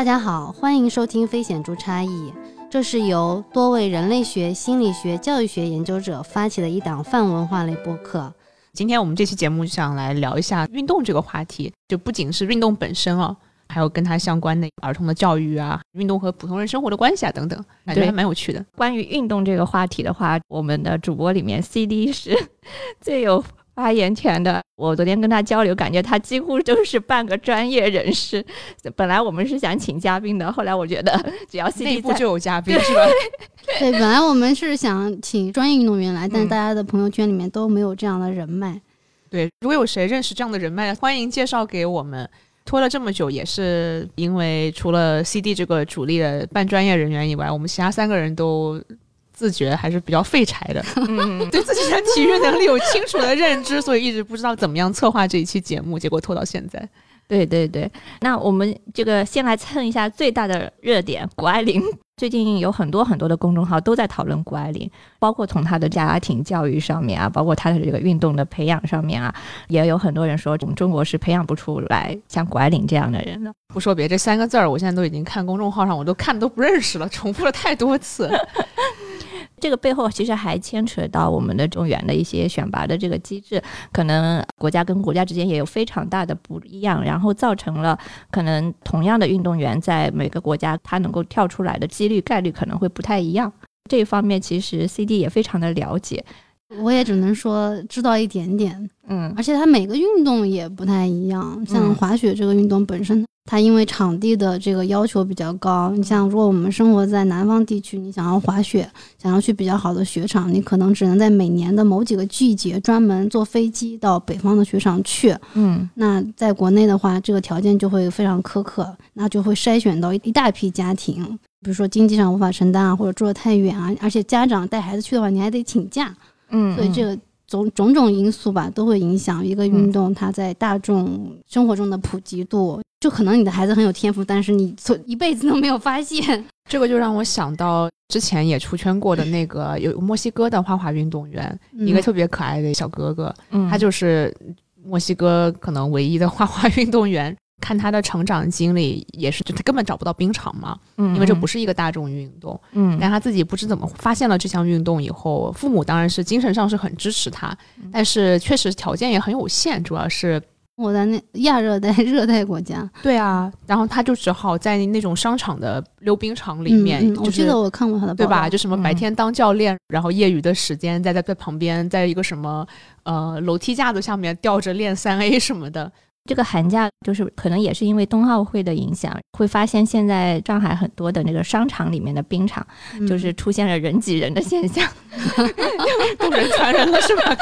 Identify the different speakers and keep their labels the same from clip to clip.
Speaker 1: 大家好，欢迎收听《非显著差异》，这是由多位人类学、心理学、教育学研究者发起的一档泛文化类播客。
Speaker 2: 今天我们这期节目想来聊一下运动这个话题，就不仅是运动本身哦，还有跟它相关的儿童的教育啊，运动和普通人生活的关系啊等等，感觉还蛮有趣的。
Speaker 3: 关于运动这个话题的话，我们的主播里面 CD 是 最有。发言权的，我昨天跟他交流，感觉他几乎就是半个专业人士。本来我们是想请嘉宾的，后来我觉得 只要
Speaker 2: 内部就有嘉宾是吧？
Speaker 1: 对，本来我们是想请专业运动员来，但大家的朋友圈里面都没有这样的人脉。
Speaker 2: 对，如果有谁认识这样的人脉，欢迎介绍给我们。拖了这么久，也是因为除了 CD 这个主力的半专业人员以外，我们其他三个人都。自觉还是比较废柴的，对自己的体育能力有清楚的认知，所以一直不知道怎么样策划这一期节目，结果拖到现在。
Speaker 3: 对对对，那我们这个先来蹭一下最大的热点——谷爱凌。最近有很多很多的公众号都在讨论谷爱凌，包括从她的家庭教育上面啊，包括她的这个运动的培养上面啊，也有很多人说我们中国是培养不出来像谷爱凌这样的人的。
Speaker 2: 不说别这三个字儿，我现在都已经看公众号上，我都看都不认识了，重复了太多次。
Speaker 3: 这个背后其实还牵扯到我们的中原的一些选拔的这个机制，可能国家跟国家之间也有非常大的不一样，然后造成了可能同样的运动员在每个国家他能够跳出来的几率概率可能会不太一样。这一方面其实 CD 也非常的了解，
Speaker 1: 我也只能说知道一点点，嗯，而且它每个运动也不太一样，像滑雪这个运动本身。它因为场地的这个要求比较高，你像如果我们生活在南方地区，你想要滑雪，想要去比较好的雪场，你可能只能在每年的某几个季节专门坐飞机到北方的雪场去。嗯，那在国内的话，这个条件就会非常苛刻，那就会筛选到一一大批家庭，比如说经济上无法承担啊，或者住的太远啊，而且家长带孩子去的话，你还得请假。嗯，所以这个种种种因素吧，都会影响一个运动它在大众生活中的普及度。就可能你的孩子很有天赋，但是你从一辈子都没有发现。
Speaker 2: 这个就让我想到之前也出圈过的那个有墨西哥的花滑运动员，一个特别可爱的小哥哥，他就是墨西哥可能唯一的花滑运动员。看他的成长经历，也是就他根本找不到冰场嘛，嗯，因为这不是一个大众运动，嗯，但他自己不知怎么发现了这项运动以后，父母当然是精神上是很支持他，但是确实条件也很有限，主要是。
Speaker 1: 我在那亚热带、热带国家，
Speaker 2: 对啊，然后他就只好在那种商场的溜冰场里面。
Speaker 1: 我记得我看过他的，
Speaker 2: 对吧？就什么白天当教练，然后业余的时间在在在旁边，在一个什么呃楼梯架子下面吊着练三 A 什么的。
Speaker 3: 这个寒假就是可能也是因为冬奥会的影响，会发现现在上海很多的那个商场里面的冰场，就是出现了人挤人的现象，
Speaker 2: 都人传人了是吧？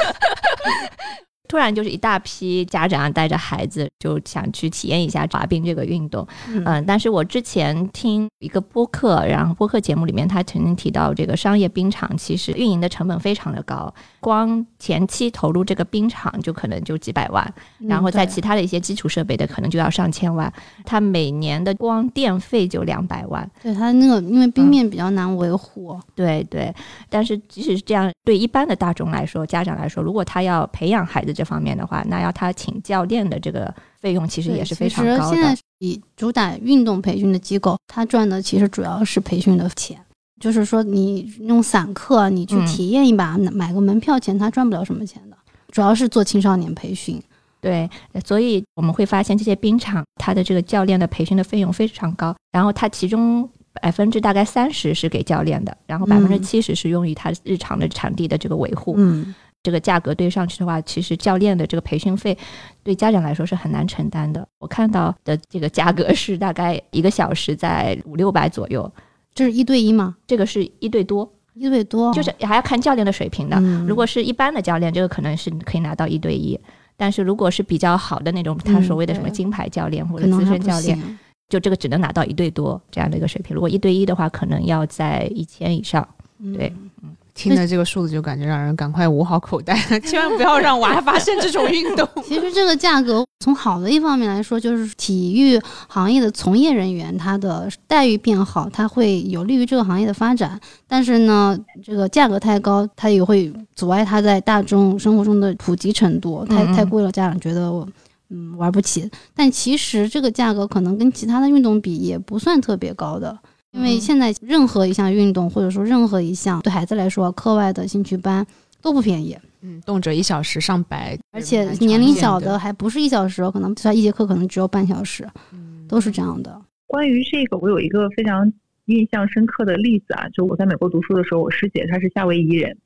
Speaker 3: 突然就是一大批家长带着孩子就想去体验一下滑冰这个运动，嗯，但是我之前听一个播客，然后播客节目里面他曾经提到，这个商业冰场其实运营的成本非常的高，光前期投入这个冰场就可能就几百万，然后在其他的一些基础设备的可能就要上千万，它每年的光电费就两百万，
Speaker 1: 对它那个因为冰面比较难维护，
Speaker 3: 对对，但是即使是这样，对一般的大众来说，家长来说，如果他要培养孩子。这方面的话，那要他请教练的这个费用其实也是非常高
Speaker 1: 的。现在以主打运动培训的机构，他赚的其实主要是培训的钱。就是说，你用散客，你去体验一把，买个门票钱，他赚不了什么钱的。主要是做青少年培训。
Speaker 3: 对，所以我们会发现这些冰场，它的这个教练的培训的费用非常高。然后它其中百分之大概三十是给教练的，然后百分之七十是用于他日常的场地的这个维护。嗯。这个价格对上去的话，其实教练的这个培训费对家长来说是很难承担的。我看到的这个价格是大概一个小时在五六百左右，
Speaker 1: 这是一对一吗？
Speaker 3: 这个是一对多，
Speaker 1: 一对多，
Speaker 3: 就是还要看教练的水平的。如果是一般的教练，这个可能是可以拿到一对一；但是如果是比较好的那种，他所谓的什么金牌教练或者资深教练，就这个只能拿到一对多这样的一个水平。如果一对一的话，可能要在一千以上。对，嗯。
Speaker 2: 听着这个数字就感觉让人赶快捂好口袋，千万不要让娃发生这种运动。
Speaker 1: 其实这个价格从好的一方面来说，就是体育行业的从业人员他的待遇变好，他会有利于这个行业的发展。但是呢，这个价格太高，它也会阻碍他在大众生活中的普及程度。太太贵了，家长觉得我嗯玩不起。但其实这个价格可能跟其他的运动比也不算特别高的，因为现在任何一项运动或者说任何一项对孩子来说课外的兴趣班都不便宜。
Speaker 2: 嗯，动辄一小时上百，
Speaker 1: 而且年龄小的还不是一小时，可能他一节课可能只有半小时，都是这样的。
Speaker 4: 关于这个，我有一个非常印象深刻的例子啊，就我在美国读书的时候，我师姐她是夏威夷人，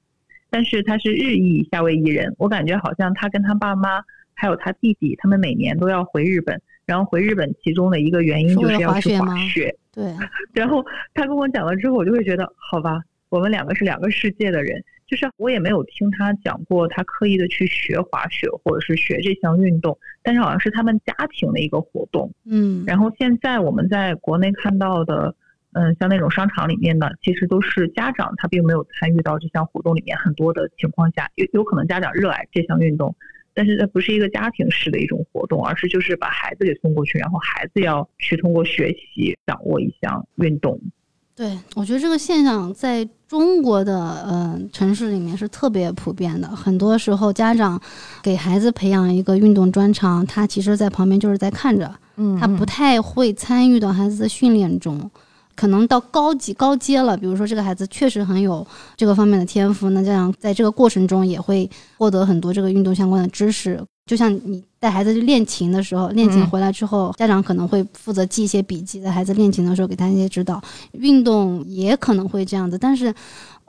Speaker 4: 但是她是日裔夏威夷人，我感觉好像她跟她爸妈还有她弟弟，他们每年都要回日本，然后回日本其中的一个原因就是要去滑雪。
Speaker 1: 对。
Speaker 4: 然后他跟我讲了之后，我就会觉得，好吧，我们两个是两个世界的人。就是我也没有听他讲过，他刻意的去学滑雪或者是学这项运动，但是好像是他们家庭的一个活动。
Speaker 1: 嗯，
Speaker 4: 然后现在我们在国内看到的，嗯，像那种商场里面的，其实都是家长他并没有参与到这项活动里面，很多的情况下有有可能家长热爱这项运动，但是它不是一个家庭式的一种活动，而是就是把孩子给送过去，然后孩子要去通过学习掌握一项运动。
Speaker 1: 对，我觉得这个现象在中国的呃城市里面是特别普遍的。很多时候，家长给孩子培养一个运动专长，他其实在旁边就是在看着，
Speaker 3: 嗯，
Speaker 1: 他不太会参与到孩子的训练中。可能到高级高阶了，比如说这个孩子确实很有这个方面的天赋，那这样在这个过程中也会获得很多这个运动相关的知识。就像你带孩子去练琴的时候，练琴回来之后，家长可能会负责记一些笔记，在孩子练琴的时候给他一些指导。运动也可能会这样子，但是，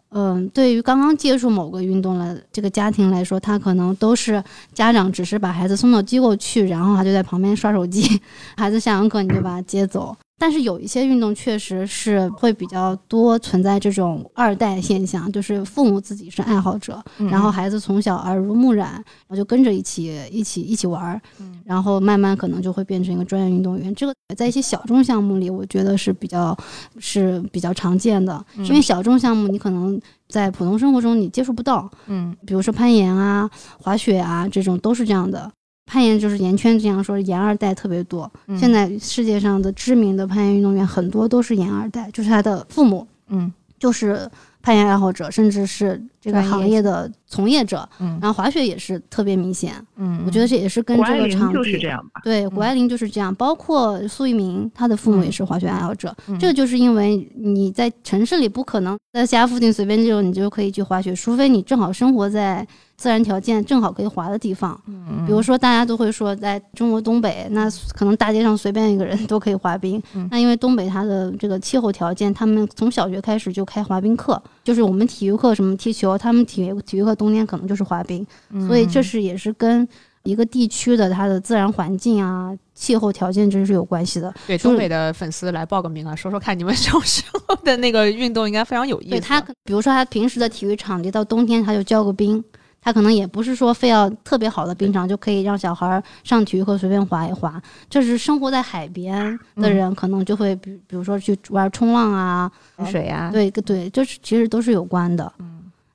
Speaker 1: 嗯，对于刚刚接触某个运动了这个家庭来说，他可能都是家长只是把孩子送到机构去，然后他就在旁边刷手机，孩子下完课你就把他接走。但是有一些运动确实是会比较多存在这种二代现象，就是父母自己是爱好者，然后孩子从小耳濡目染，然后就跟着一起一起一起玩儿，然后慢慢可能就会变成一个专业运动员。这个在一些小众项目里，我觉得是比较是比较常见的，因为小众项目你可能在普通生活中你接触不到，
Speaker 3: 嗯，
Speaker 1: 比如说攀岩啊、滑雪啊这种都是这样的。攀岩就是岩圈这样说，岩二代特别多。现在世界上的知名的攀岩运动员很多都是岩二代，就是他的父母，
Speaker 3: 嗯，
Speaker 1: 就是攀岩爱好者，甚至是这个行业的从业者。
Speaker 3: 嗯，
Speaker 1: 然后滑雪也是特别明显。
Speaker 3: 嗯，
Speaker 1: 我觉得这也是跟这个场
Speaker 4: 地这样吧。
Speaker 1: 对，谷爱凌就是这样。包括苏翊鸣，他的父母也是滑雪爱好者。这个就是因为你在城市里不可能在家附近随便就你就可以去滑雪，除非你正好生活在。自然条件正好可以滑的地方，比如说大家都会说，在中国东北，那可能大街上随便一个人都可以滑冰。那因为东北它的这个气候条件，他们从小学开始就开滑冰课，就是我们体育课什么踢球，他们体育体育课冬天可能就是滑冰。所以这是也是跟一个地区的它的自然环境啊、气候条件这是有关系的。
Speaker 2: 对东北的粉丝来报个名啊，说说看你们小时候的那个运动应该非常有意思。
Speaker 1: 对他，比如说他平时的体育场地到冬天他就浇个冰。他可能也不是说非要特别好的冰场就可以让小孩上体育课随便滑一滑，这是生活在海边的人可能就会比比如说去玩冲浪啊、
Speaker 3: 水啊，
Speaker 1: 对对，就是其实都是有关的。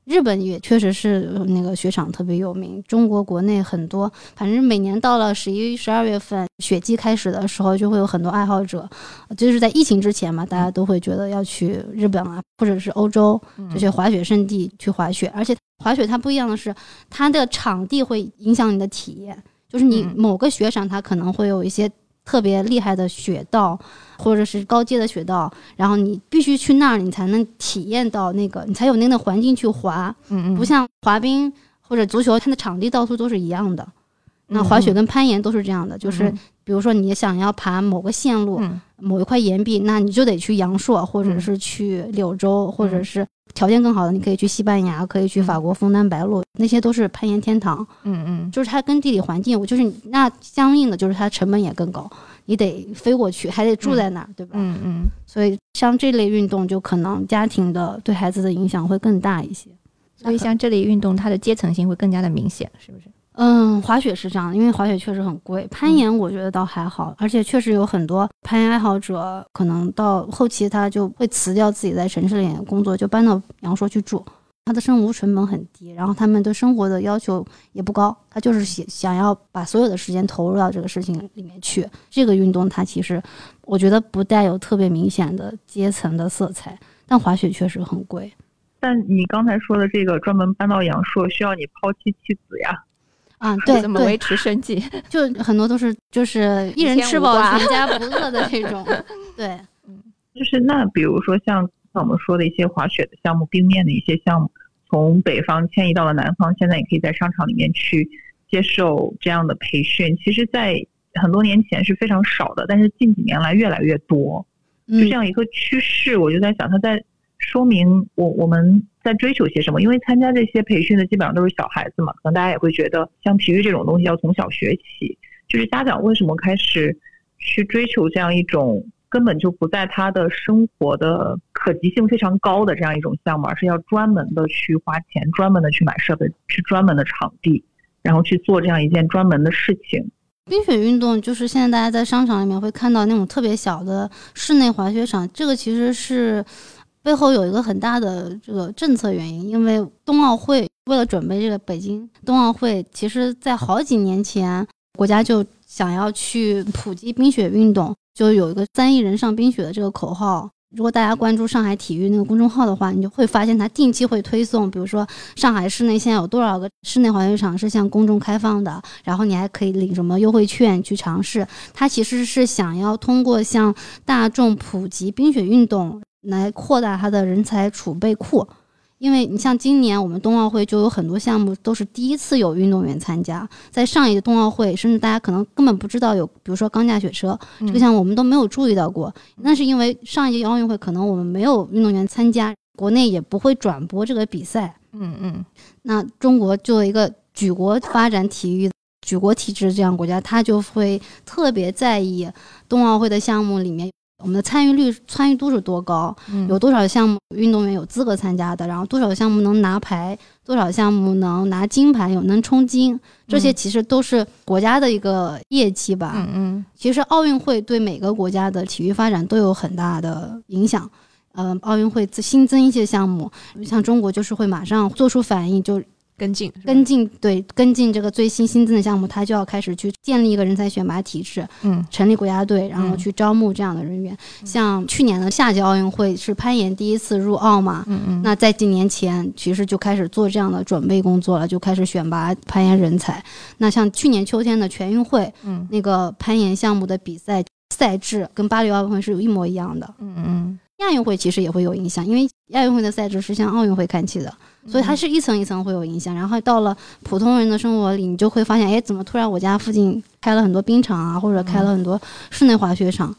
Speaker 1: 日本也确实是那个雪场特别有名，中国国内很多，反正每年到了十一、十二月份雪季开始的时候，就会有很多爱好者，就是在疫情之前嘛，大家都会觉得要去日本啊，或者是欧洲这些滑雪胜地去滑雪，而且滑雪它不一样的是，它的场地会影响你的体验，就是你某个雪场它可能会有一些。特别厉害的雪道，或者是高阶的雪道，然后你必须去那儿，你才能体验到那个，你才有那个环境去滑。
Speaker 3: 嗯嗯，
Speaker 1: 不像滑冰或者足球，它的场地到处都是一样的。那滑雪跟攀岩都是这样的，就是比如说你想要爬某个线路、某一块岩壁，那你就得去阳朔，或者是去柳州，或者是条件更好的，你可以去西班牙，可以去法国枫丹白露，那些都是攀岩天堂。
Speaker 3: 嗯嗯，
Speaker 1: 就是它跟地理环境，就是那相应的就是它成本也更高，你得飞过去，还得住在那儿，对吧？
Speaker 3: 嗯嗯，
Speaker 1: 所以像这类运动，就可能家庭的对孩子的影响会更大一些。
Speaker 3: 所以像这类运动，它的阶层性会更加的明显，是不是？
Speaker 1: 嗯，滑雪是这样的，因为滑雪确实很贵。攀岩我觉得倒还好，而且确实有很多攀岩爱好者，可能到后期他就会辞掉自己在城市里工作，就搬到阳朔去住。他的生活成本很低，然后他们对生活的要求也不高，他就是想想要把所有的时间投入到这个事情里面去。这个运动它其实我觉得不带有特别明显的阶层的色彩，但滑雪确实很贵。
Speaker 4: 但你刚才说的这个专门搬到阳朔，需要你抛妻弃子呀。
Speaker 1: 啊，对，
Speaker 3: 怎么维持生计？
Speaker 1: 就很多都是就是一人吃饱全家不饿的这种。对，
Speaker 4: 嗯，就是那比如说像像我们说的一些滑雪的项目、冰面的一些项目，从北方迁移到了南方，现在也可以在商场里面去接受这样的培训。其实，在很多年前是非常少的，但是近几年来越来越多，就这样一个趋势。我就在想，它在说明我我们在追求些什么？因为参加这些培训的基本上都是小孩子嘛，可能大家也会觉得，像体育这种东西要从小学起。就是家长为什么开始去追求这样一种根本就不在他的生活的可及性非常高的这样一种项目，而是要专门的去花钱，专门的去买设备，去专门的场地，然后去做这样一件专门的事情。
Speaker 1: 冰雪运动就是现在大家在商场里面会看到那种特别小的室内滑雪场，这个其实是背后有一个很大的这个政策原因，因为冬奥会为了准备这个北京冬奥会，其实在好几年前国家就想要去普及冰雪运动，就有一个三亿人上冰雪的这个口号。如果大家关注上海体育那个公众号的话，你就会发现它定期会推送，比如说上海市内现在有多少个室内滑雪场是向公众开放的，然后你还可以领什么优惠券去尝试。它其实是想要通过向大众普及冰雪运动来扩大它的人才储备库。因为你像今年我们冬奥会就有很多项目都是第一次有运动员参加，在上一届冬奥会，甚至大家可能根本不知道有，比如说钢架雪车这个项目，我们都没有注意到过。那是因为上一届奥运会可能我们没有运动员参加，国内也不会转播这个比赛。
Speaker 3: 嗯嗯。
Speaker 1: 那中国作为一个举国发展体育、举国体制这样国家，他就会特别在意冬奥会的项目里面。我们的参与率、参与度是多高？有多少项目运动员有资格参加的？然后多少项目能拿牌？多少项目能拿金牌？有能冲金？这些其实都是国家的一个业绩吧。
Speaker 3: 嗯嗯。
Speaker 1: 其实奥运会对每个国家的体育发展都有很大的影响。嗯，奥运会新增一些项目，像中国就是会马上做出反应，就。
Speaker 2: 跟进，
Speaker 1: 跟进，对，跟进这个最新新增的项目，他就要开始去建立一个人才选拔体制，
Speaker 3: 嗯，
Speaker 1: 成立国家队，然后去招募这样的人员。像去年的夏季奥运会是攀岩第一次入奥嘛，
Speaker 3: 嗯嗯，
Speaker 1: 那在几年前其实就开始做这样的准备工作了，就开始选拔攀岩人才。那像去年秋天的全运会，
Speaker 3: 嗯，
Speaker 1: 那个攀岩项目的比赛赛制跟巴黎奥运会是有一模一样的，
Speaker 3: 嗯嗯，
Speaker 1: 亚运会其实也会有影响，因为亚运会的赛制是向奥运会看齐的。所以它是一层一层会有影响，然后到了普通人的生活里，你就会发现，哎，怎么突然我家附近开了很多冰场啊，或者开了很多室内滑雪场，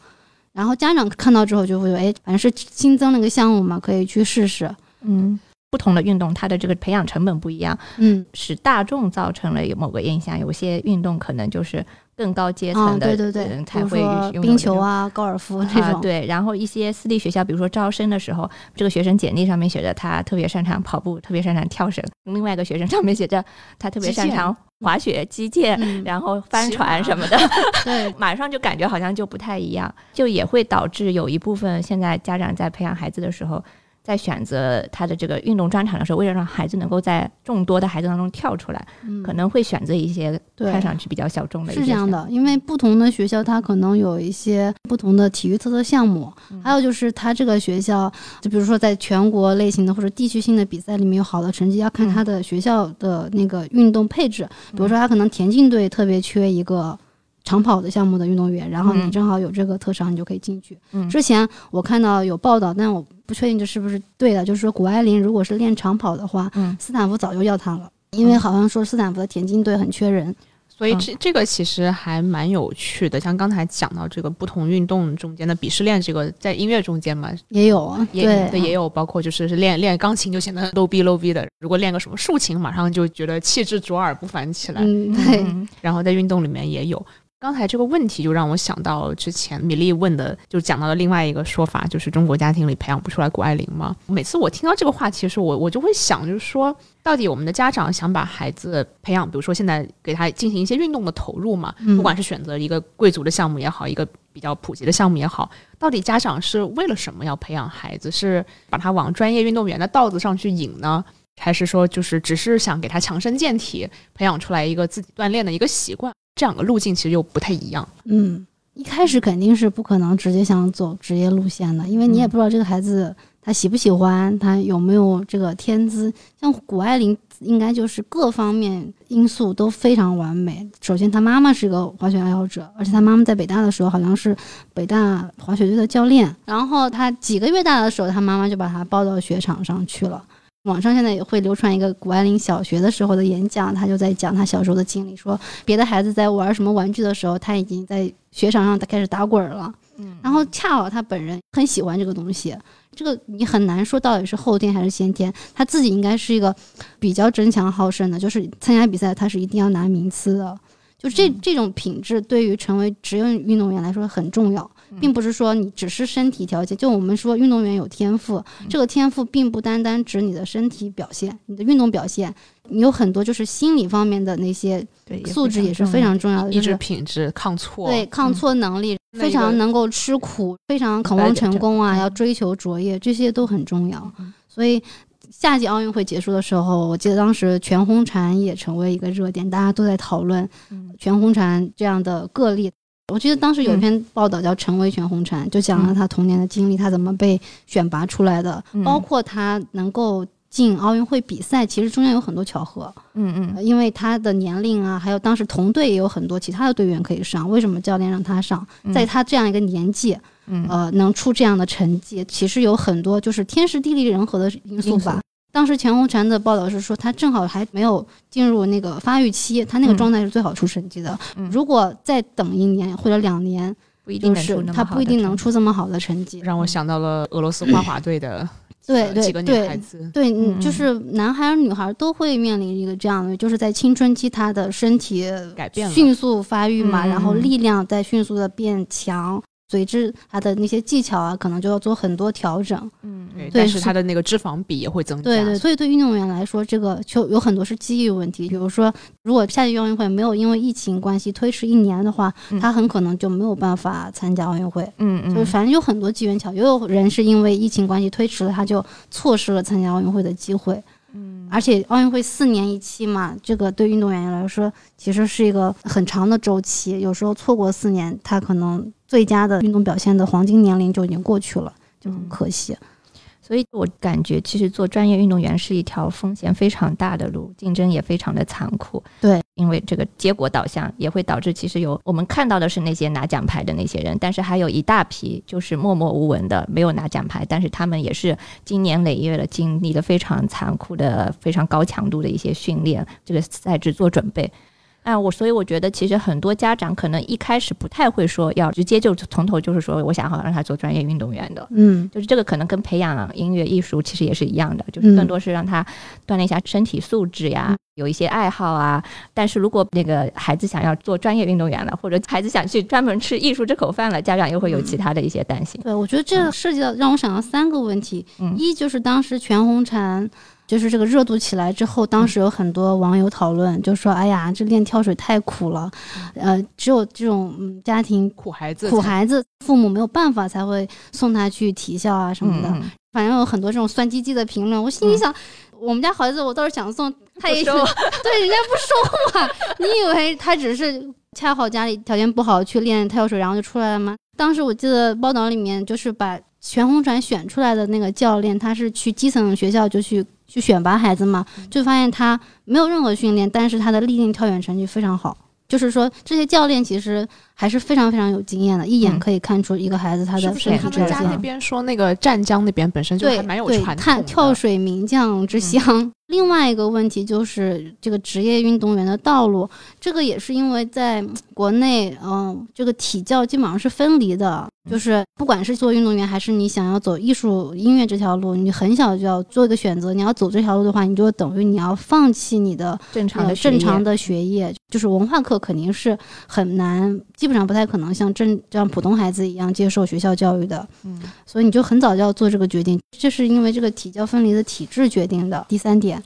Speaker 1: 然后家长看到之后就会说，哎，反正是新增了个项目嘛，可以去试试。
Speaker 3: 嗯，不同的运动它的这个培养成本不一样，
Speaker 1: 嗯，
Speaker 3: 使大众造成了某个印象，有些运动可能就是。更高阶层的人才会用
Speaker 1: 冰球啊、高尔夫这种。
Speaker 3: 对，然后一些私立学校，比如说招生的时候，这个学生简历上面写着他特别擅长跑步，特别擅长跳绳；另外一个学生上面写着他特别擅长滑雪、击剑，然后帆船什么的。
Speaker 1: 对，
Speaker 3: 马上就感觉好像就不太一样，就也会导致有一部分现在家长在培养孩子的时候。在选择他的这个运动专场的时候，为了让孩子能够在众多的孩子当中跳出来，可能会选择一些看上去比较小众的。
Speaker 1: 是这样的，因为不同的学校它可能有一些不同的体育特色项目，还有就是他这个学校，就比如说在全国类型的或者地区性的比赛里面有好的成绩，要看他的学校的那个运动配置。比如说他可能田径队特别缺一个。长跑的项目的运动员，然后你正好有这个特长，你就可以进去。之前我看到有报道，但我不确定这是不是对的，就是说谷爱凌如果是练长跑的话，斯坦福早就要她了，因为好像说斯坦福的田径队很缺人。
Speaker 2: 所以这这个其实还蛮有趣的，像刚才讲到这个不同运动中间的鄙视链，这个在音乐中间嘛
Speaker 1: 也有啊，
Speaker 2: 对对也有，包括就是练练钢琴就显得 low 逼 low 逼的，如果练个什么竖琴，马上就觉得气质卓尔不凡起来。
Speaker 1: 嗯，对。
Speaker 2: 然后在运动里面也有。刚才这个问题就让我想到之前米粒问的，就讲到了另外一个说法，就是中国家庭里培养不出来谷爱凌吗？每次我听到这个话题的时候，我我就会想，就是说，到底我们的家长想把孩子培养，比如说现在给他进行一些运动的投入嘛，不管是选择一个贵族的项目也好，一个比较普及的项目也好，到底家长是为了什么要培养孩子？是把他往专业运动员的道子上去引呢，还是说就是只是想给他强身健体，培养出来一个自己锻炼的一个习惯？这两个路径其实又不太一样。
Speaker 1: 嗯，一开始肯定是不可能直接想走职业路线的，因为你也不知道这个孩子他喜不喜欢，他有没有这个天资。像谷爱凌，应该就是各方面因素都非常完美。首先，他妈妈是个滑雪爱好者，而且他妈妈在北大的时候好像是北大滑雪队的教练。然后他几个月大的时候，他妈妈就把他抱到雪场上去了。网上现在也会流传一个谷爱凌小学的时候的演讲，她就在讲她小时候的经历，说别的孩子在玩什么玩具的时候，她已经在雪场上开始打滚了。嗯，然后恰好她本人很喜欢这个东西，这个你很难说到底是后天还是先天。她自己应该是一个比较争强好胜的，就是参加比赛她是一定要拿名次的，就这这种品质对于成为职业运动员来说很重要。并不是说你只是身体条件，就我们说运动员有天赋，这个天赋并不单单指你的身体表现，你的运动表现，你有很多就是心理方面的那些素质也是非常重要的，
Speaker 2: 意志品质、抗挫，
Speaker 1: 对抗挫能力，非常能够吃苦，非常渴望成功啊，要追求卓越，这些都很重要。所以夏季奥运会结束的时候，我记得当时全红婵也成为一个热点，大家都在讨论全红婵这样的个例。我记得当时有一篇报道叫《成为全红婵》，就讲了他童年的经历，他怎么被选拔出来的，包括他能够进奥运会比赛，其实中间有很多巧合。
Speaker 3: 嗯嗯，
Speaker 1: 因为他的年龄啊，还有当时同队也有很多其他的队员可以上，为什么教练让他上？在他这样一个年纪，呃，能出这样的成绩，其实有很多就是天时地利人和的因素吧。当时钱红婵的报道是说，她正好还没有进入那个发育期，她那个状态是最好出成绩的。如果再等一年或者两年，
Speaker 3: 不一定
Speaker 1: 是她不一定能出这么好的成绩。
Speaker 2: 让我想到了俄罗斯花滑队的
Speaker 1: 对 对
Speaker 2: 几个女孩子，
Speaker 1: 对，就是男孩女孩都会面临一个这样的，就是在青春期，他的身体
Speaker 2: 改变，
Speaker 1: 迅速发育嘛，然后力量在迅速的变强。随之，他的那些技巧啊，可能就要做很多调整。
Speaker 2: 嗯，对。但是他的那个脂肪比也会增加。
Speaker 1: 对对，所以对运动员来说，这个就有很多是机遇问题。比如说，如果夏季奥运会没有因为疫情关系推迟一年的话，他很可能就没有办法参加奥运会。
Speaker 3: 嗯嗯。
Speaker 1: 就是反正有很多机缘巧，也有人是因为疫情关系推迟了，他就错失了参加奥运会的机会。
Speaker 3: 嗯。
Speaker 1: 而且奥运会四年一期嘛，这个对运动员来说其实是一个很长的周期。有时候错过四年，他可能。最佳的运动表现的黄金年龄就已经过去了，就很可惜。
Speaker 3: 所以我感觉，其实做专业运动员是一条风险非常大的路，竞争也非常的残酷。
Speaker 1: 对，
Speaker 3: 因为这个结果导向也会导致，其实有我们看到的是那些拿奖牌的那些人，但是还有一大批就是默默无闻的，没有拿奖牌，但是他们也是经年累月的经历了非常残酷的、非常高强度的一些训练，这个赛制做准备。哎，我所以我觉得，其实很多家长可能一开始不太会说要直接就从头就是说，我想好让他做专业运动员的，
Speaker 1: 嗯，
Speaker 3: 就是这个可能跟培养音乐艺术其实也是一样的，就是更多是让他锻炼一下身体素质呀，有一些爱好啊。但是如果那个孩子想要做专业运动员了，或者孩子想去专门吃艺术这口饭了，家长又会有其他的一些担心。
Speaker 1: 对，我觉得这涉及到让我想到三个问题，一就是当时全红婵。就是这个热度起来之后，当时有很多网友讨论，就说：“哎呀，这练跳水太苦了，呃，只有这种家庭
Speaker 2: 苦孩子，
Speaker 1: 苦孩子，父母没有办法才会送他去体校啊什么的。反正有很多这种酸唧唧的评论。我心里想，我们家孩子我倒是想送，他也
Speaker 3: 收，
Speaker 1: 对，人家不收嘛。你以为他只是恰好家里条件不好去练跳水，然后就出来了吗？当时我记得报道里面就是把全红婵选出来的那个教练，他是去基层学校就去。去选拔孩子嘛，就发现他没有任何训练，但是他的立定跳远成绩非常好。就是说，这些教练其实还是非常非常有经验的，一眼可以看出一个孩子他的身体条件。他
Speaker 2: 们家那边说，那个湛江那边本身就还蛮有传统
Speaker 1: 的跳水名将之乡。另外一个问题就是这个职业运动员的道路，这个也是因为在国内，嗯，这个体教基本上是分离的。就是不管是做运动员，还是你想要走艺术音乐这条路，你很小就要做一个选择。你要走这条路的话，你就等于你要放弃你的
Speaker 3: 正常的
Speaker 1: 正常的学业，就是文化课肯定是很难，基本上不太可能像正像普通孩子一样接受学校教育的。
Speaker 3: 嗯，
Speaker 1: 所以你就很早就要做这个决定，这是因为这个体教分离的体制决定的。第三点，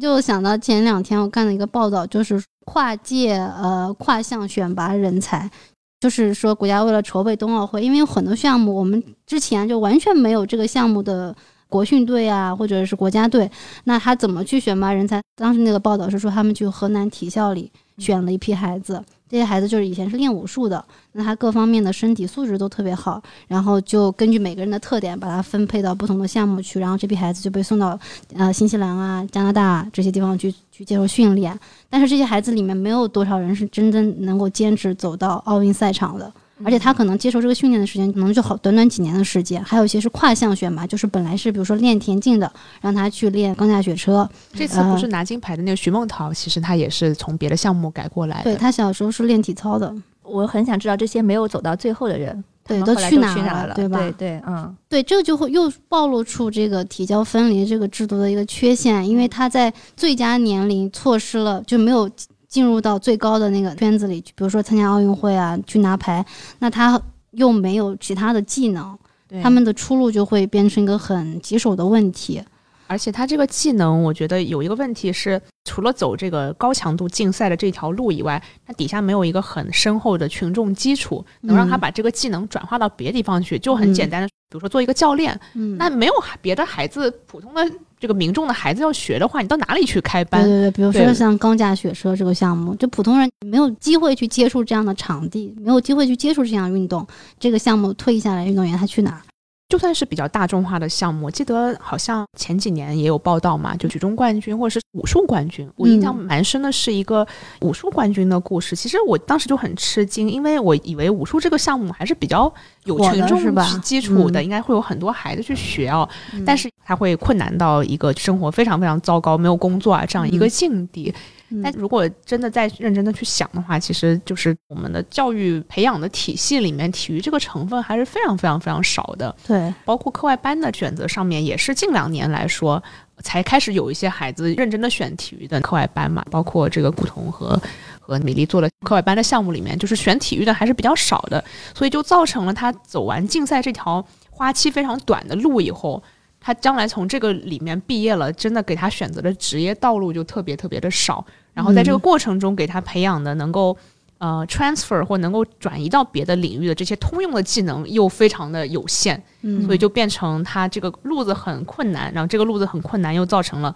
Speaker 1: 就想到前两天我看了一个报道，就是跨界呃跨项选拔人才。就是说，国家为了筹备冬奥会，因为有很多项目，我们之前就完全没有这个项目的国训队啊，或者是国家队，那他怎么去选拔人才？当时那个报道是说，他们去河南体校里选了一批孩子。这些孩子就是以前是练武术的，那他各方面的身体素质都特别好，然后就根据每个人的特点，把他分配到不同的项目去，然后这批孩子就被送到呃新西兰啊、加拿大这些地方去去接受训练。但是这些孩子里面没有多少人是真正能够坚持走到奥运赛场的。而且他可能接受这个训练的时间可能就好短短几年的时间，还有一些是跨项选拔，就是本来是比如说练田径的，让他去练钢架雪车。
Speaker 2: 这次不是拿金牌的那个徐梦桃，其实他也是从别的项目改过来的。
Speaker 1: 对他小时候是练体操的。
Speaker 3: 我很想知道这些没有走到最后的人，
Speaker 1: 对，
Speaker 3: 都
Speaker 1: 去
Speaker 3: 哪
Speaker 1: 了，对吧？
Speaker 3: 对对，嗯，
Speaker 1: 对，这个就会又暴露出这个体教分离这个制度的一个缺陷，因为他在最佳年龄错失了，就没有进入到最高的那个圈子里，比如说参加奥运会啊，去拿牌，那他。又没有其他的技能，他们的出路就会变成一个很棘手的问题。
Speaker 2: 而且他这个技能，我觉得有一个问题是，除了走这个高强度竞赛的这条路以外，他底下没有一个很深厚的群众基础，能让他把这个技能转化到别的地方去。就很简单的，比如说做一个教练，那没有别的孩子普通的。这个民众的孩子要学的话，你到哪里去开班？
Speaker 1: 对对对，比如说像钢架雪车这个项目，就普通人没有机会去接触这样的场地，没有机会去接触这项运动，这个项目退役下来运动员他去哪儿？
Speaker 2: 就算是比较大众化的项目，我记得好像前几年也有报道嘛，就举重冠军或者是武术冠军。我印象蛮深的是一个武术冠军的故事。其实我当时就很吃惊，因为我以为武术这个项目还是比较有群众基础的，应该会有很多孩子去学哦。但是他会困难到一个生活非常非常糟糕、没有工作啊这样一个境地。但如果真的再认真的去想的话，其实就是我们的教育培养的体系里面，体育这个成分还是非常非常非常少的。
Speaker 1: 对，
Speaker 2: 包括课外班的选择上面，也是近两年来说才开始有一些孩子认真的选体育的课外班嘛。包括这个古潼和和米粒做了课外班的项目里面，就是选体育的还是比较少的，所以就造成了他走完竞赛这条花期非常短的路以后。他将来从这个里面毕业了，真的给他选择的职业道路就特别特别的少。然后在这个过程中，给他培养的能够呃 transfer 或能够转移到别的领域的这些通用的技能又非常的有限，嗯所以就变成他这个路子很困难。然后这个路子很困难，又造成了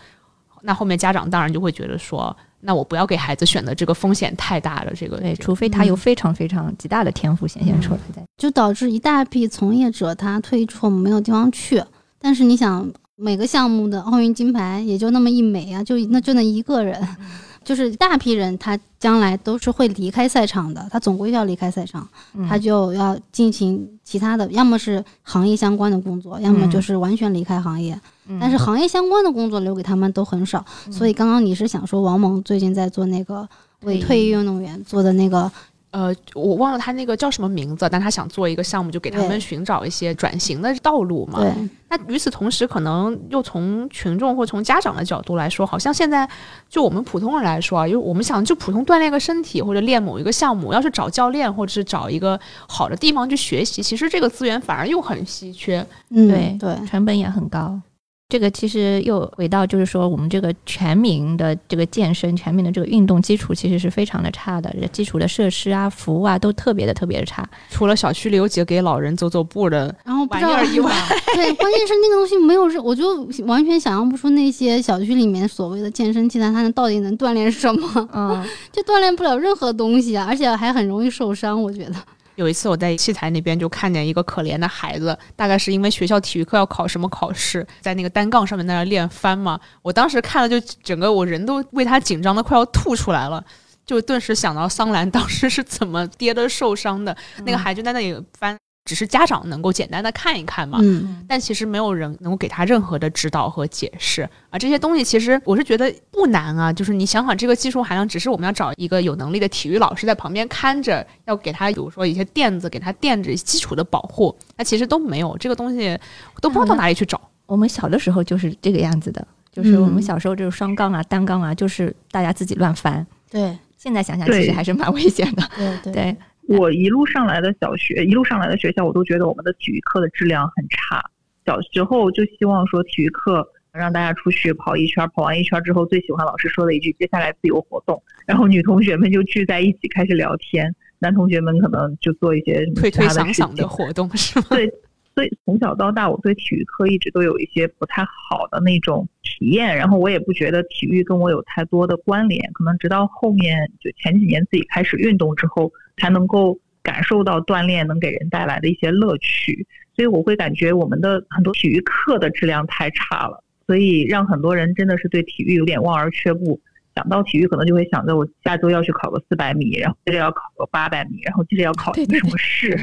Speaker 2: 那后面家长当然就会觉得说，那我不要给孩子选的这个风险太大了。这个
Speaker 3: 对，除非他有非常非常极大的天赋显现出来，
Speaker 1: 就导致一大批从业者他退役之后没有地方去。但是你想，每个项目的奥运金牌也就那么一枚啊，就那就那一个人，就是大批人，他将来都是会离开赛场的，他总归要离开赛场，他就要进行其他的，要么是行业相关的工作，要么就是完全离开行业。但是行业相关的工作留给他们都很少，所以刚刚你是想说，王蒙最近在做那个为退役运动员做的那个。
Speaker 2: 呃，我忘了他那个叫什么名字，但他想做一个项目，就给他们寻找一些转型的道路嘛。
Speaker 1: 对。
Speaker 2: 那与此同时，可能又从群众或从家长的角度来说，好像现在就我们普通人来说啊，因为我们想就普通锻炼个身体或者练某一个项目，要是找教练或者是找一个好的地方去学习，其实这个资源反而又很稀缺。
Speaker 1: 嗯，
Speaker 3: 对
Speaker 1: 对，
Speaker 3: 成本也很高。这个其实又回到，就是说我们这个全民的这个健身，全民的这个运动基础其实是非常的差的，基础的设施啊、服务啊都特别的特别的差。
Speaker 2: 除了小区里有几个给老人走走步的，
Speaker 1: 然后
Speaker 2: 玩意儿以外，
Speaker 1: 对，关键是那个东西没有，我就完全想象不出那些小区里面所谓的健身器材，它能到底能锻炼什么？嗯，就锻炼不了任何东西啊，而且还很容易受伤，我觉得。
Speaker 2: 有一次我在器材那边就看见一个可怜的孩子，大概是因为学校体育课要考什么考试，在那个单杠上面在那练翻嘛。我当时看了就整个我人都为他紧张的快要吐出来了，就顿时想到桑兰当时是怎么跌的受伤的，那个孩子在那里翻。只是家长能够简单的看一看嘛，嗯，但其实没有人能够给他任何的指导和解释啊。这些东西其实我是觉得不难啊，就是你想想这个技术含量，只是我们要找一个有能力的体育老师在旁边看着，要给他比如说一些垫子，给他垫着基础的保护，那其实都没有这个东西，都不知道到哪里去找。
Speaker 3: 我们小的时候就是这个样子的，就是我们小时候就是双杠啊、单杠啊，就是大家自己乱翻。
Speaker 1: 对，
Speaker 3: 现在想想其实还是蛮危险的。
Speaker 1: 对对。
Speaker 4: 我一路上来的小学，一路上来的学校，我都觉得我们的体育课的质量很差。小时候就希望说体育课让大家出去跑一圈，跑完一圈之后，最喜欢老师说的一句：“接下来自由活动。”然后女同学们就聚在一起开始聊天，男同学们可能就做一些
Speaker 2: 推推搡搡的活动，是吗？
Speaker 4: 对。所以从小到大，我对体育课一直都有一些不太好的那种体验，然后我也不觉得体育跟我有太多的关联。可能直到后面就前几年自己开始运动之后，才能够感受到锻炼能给人带来的一些乐趣。所以我会感觉我们的很多体育课的质量太差了，所以让很多人真的是对体育有点望而却步。想到体育，可能就会想着我下周要去考个四百米，然后接着要考个八百米，然后接着要考一个什么试。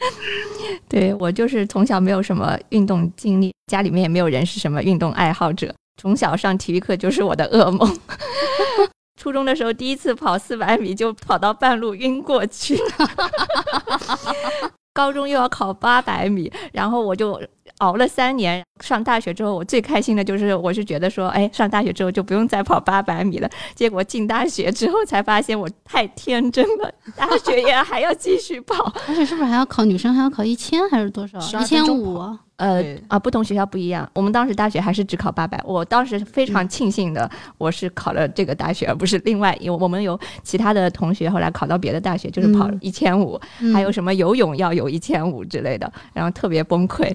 Speaker 3: 对我就是从小没有什么运动经历，家里面也没有人是什么运动爱好者，从小上体育课就是我的噩梦。初中的时候第一次跑四百米，就跑到半路晕过去。高中又要考八百米，然后我就。熬了三年，上大学之后，我最开心的就是，我是觉得说，哎，上大学之后就不用再跑八百米了。结果进大学之后才发现，我太天真了，大学也还要继续跑，
Speaker 1: 而且是不是还要考？女生还要考一千还是多少？一千五？
Speaker 3: 呃啊，不同学校不一样。我们当时大学还是只考八百。我当时非常庆幸的，我是考了这个大学，而不是另外。有我们有其他的同学后来考到别的大学，就是跑一千五，还有什么游泳要有一千五之类的，然后特别崩溃。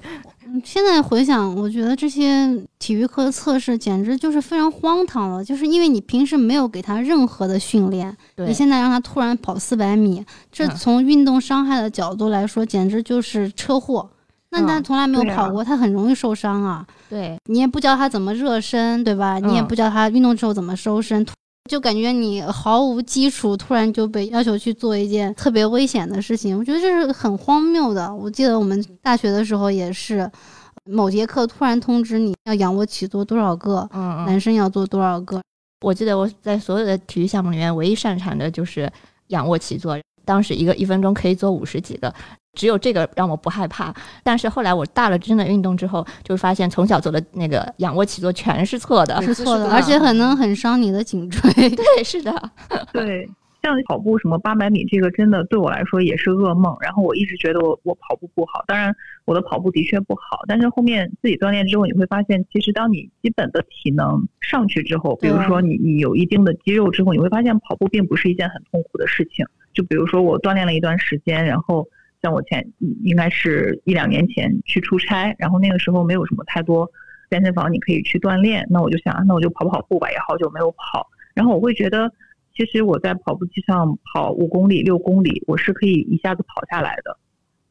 Speaker 1: 现在回想，我觉得这些体育课测试简直就是非常荒唐了，就是因为你平时没有给他任何的训练，你现在让他突然跑四百米，这从运动伤害的角度来说，简直就是车祸。那他从来没有跑过，他很容易受伤啊。
Speaker 3: 对
Speaker 1: 你也不教他怎么热身，对吧？你也不教他运动之后怎么收身。就感觉你毫无基础，突然就被要求去做一件特别危险的事情，我觉得这是很荒谬的。我记得我们大学的时候也是，某节课突然通知你要仰卧起坐多少个，男生要做多少个。
Speaker 3: 我记得我在所有的体育项目里面，唯一擅长的就是仰卧起坐，当时一个一分钟可以做五十几个。只有这个让我不害怕，但是后来我大了真的运动之后，就发现从小做的那个仰卧起坐全是错的，
Speaker 1: 是错的，而且很能很伤你的颈椎。
Speaker 3: 对，是的，
Speaker 4: 对，像跑步什么八百米这个，真的对我来说也是噩梦。然后我一直觉得我我跑步不好，当然我的跑步的确不好，但是后面自己锻炼之后，你会发现，其实当你基本的体能上去之后，比如说你你有一定的肌肉之后，你会发现跑步并不是一件很痛苦的事情。就比如说我锻炼了一段时间，然后。像我前应该是一两年前去出差，然后那个时候没有什么太多健身房你可以去锻炼，那我就想，那我就跑跑步吧，也好久没有跑。然后我会觉得，其实我在跑步机上跑五公里、六公里，我是可以一下子跑下来的。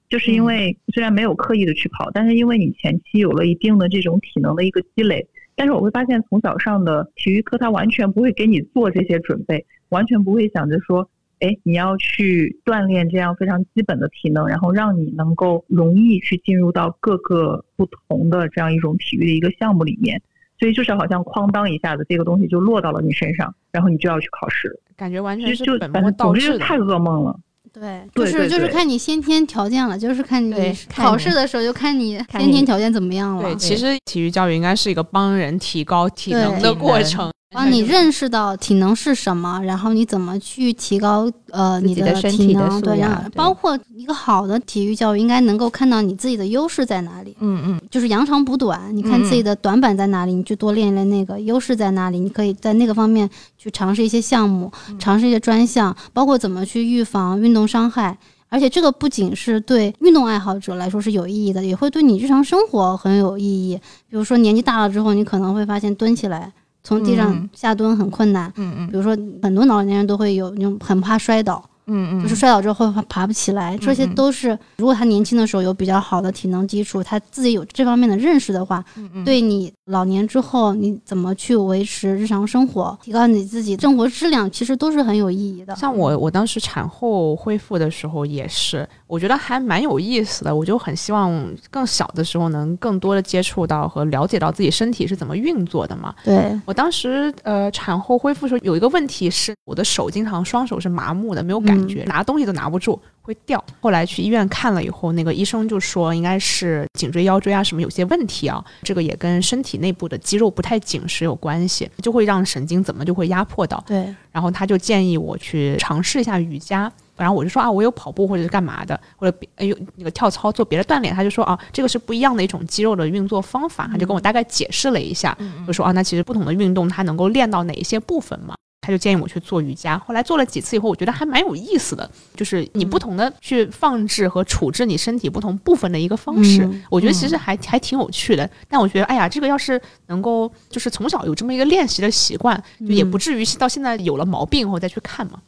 Speaker 4: 就是因为虽然没有刻意的去跑，但是因为你前期有了一定的这种体能的一个积累。但是我会发现，从早上的体育课，他完全不会给你做这些准备，完全不会想着说。哎，你要去锻炼这样非常基本的体能，然后让你能够容易去进入到各个不同的这样一种体育的一个项目里面，所以就是好像哐当一下子，这个东西就落到了你身上，然后你就要去考试，
Speaker 2: 感觉完全是
Speaker 4: 本末倒置，太噩梦了。
Speaker 1: 对，就是就是看你先天条件了，就是看你考试的时候就看你先天条件怎么样了。
Speaker 2: 对，其实体育教育应该是一个帮人提高体能的过程。
Speaker 1: 帮你认识到体能是什么，然后你怎么去提高呃你
Speaker 3: 的
Speaker 1: 体能，对，包括一个好的体育教育应该能够看到你自己的优势在哪里，
Speaker 3: 嗯嗯，
Speaker 1: 就是扬长补短，你看自己的短板在哪里，你就多练练那个，优势在哪里，你可以在那个方面去尝试一些项目，尝试一些专项，包括怎么去预防运动伤害，而且这个不仅是对运动爱好者来说是有意义的，也会对你日常生活很有意义。比如说年纪大了之后，你可能会发现蹲起来。从地上下蹲很困难，
Speaker 3: 嗯嗯，
Speaker 1: 比如说很多老年人都会有那种很怕摔倒。
Speaker 3: 嗯嗯，
Speaker 1: 就是摔倒之后会爬不起来，这些都是如果他年轻的时候有比较好的体能基础，他自己有这方面的认识的话，对你老年之后你怎么去维持日常生活，提高你自己生活质量，其实都是很有意义的。
Speaker 2: 像我，我当时产后恢复的时候也是，我觉得还蛮有意思的。我就很希望更小的时候能更多的接触到和了解到自己身体是怎么运作的嘛。
Speaker 1: 对
Speaker 2: 我当时呃产后恢复的时候有一个问题是，我的手经常双手是麻木的，没有感。感觉拿东西都拿不住，会掉。后来去医院看了以后，那个医生就说应该是颈椎、腰椎啊什么有些问题啊，这个也跟身体内部的肌肉不太紧实有关系，就会让神经怎么就会压迫到。
Speaker 1: 对，
Speaker 2: 然后他就建议我去尝试一下瑜伽，然后我就说啊，我有跑步或者是干嘛的，或者哎呦那个跳操做别的锻炼，他就说啊，这个是不一样的一种肌肉的运作方法，他就跟我大概解释了一下，就说啊，那其实不同的运动它能够练到哪一些部分嘛。他就建议我去做瑜伽。后来做了几次以后，我觉得还蛮有意思的，就是你不同的去放置和处置你身体不同部分的一个方式，我觉得其实还还挺有趣的。但我觉得，哎呀，这个要是能够就是从小有这么一个练习的习惯，就也不至于到现在有了毛病后再去看嘛。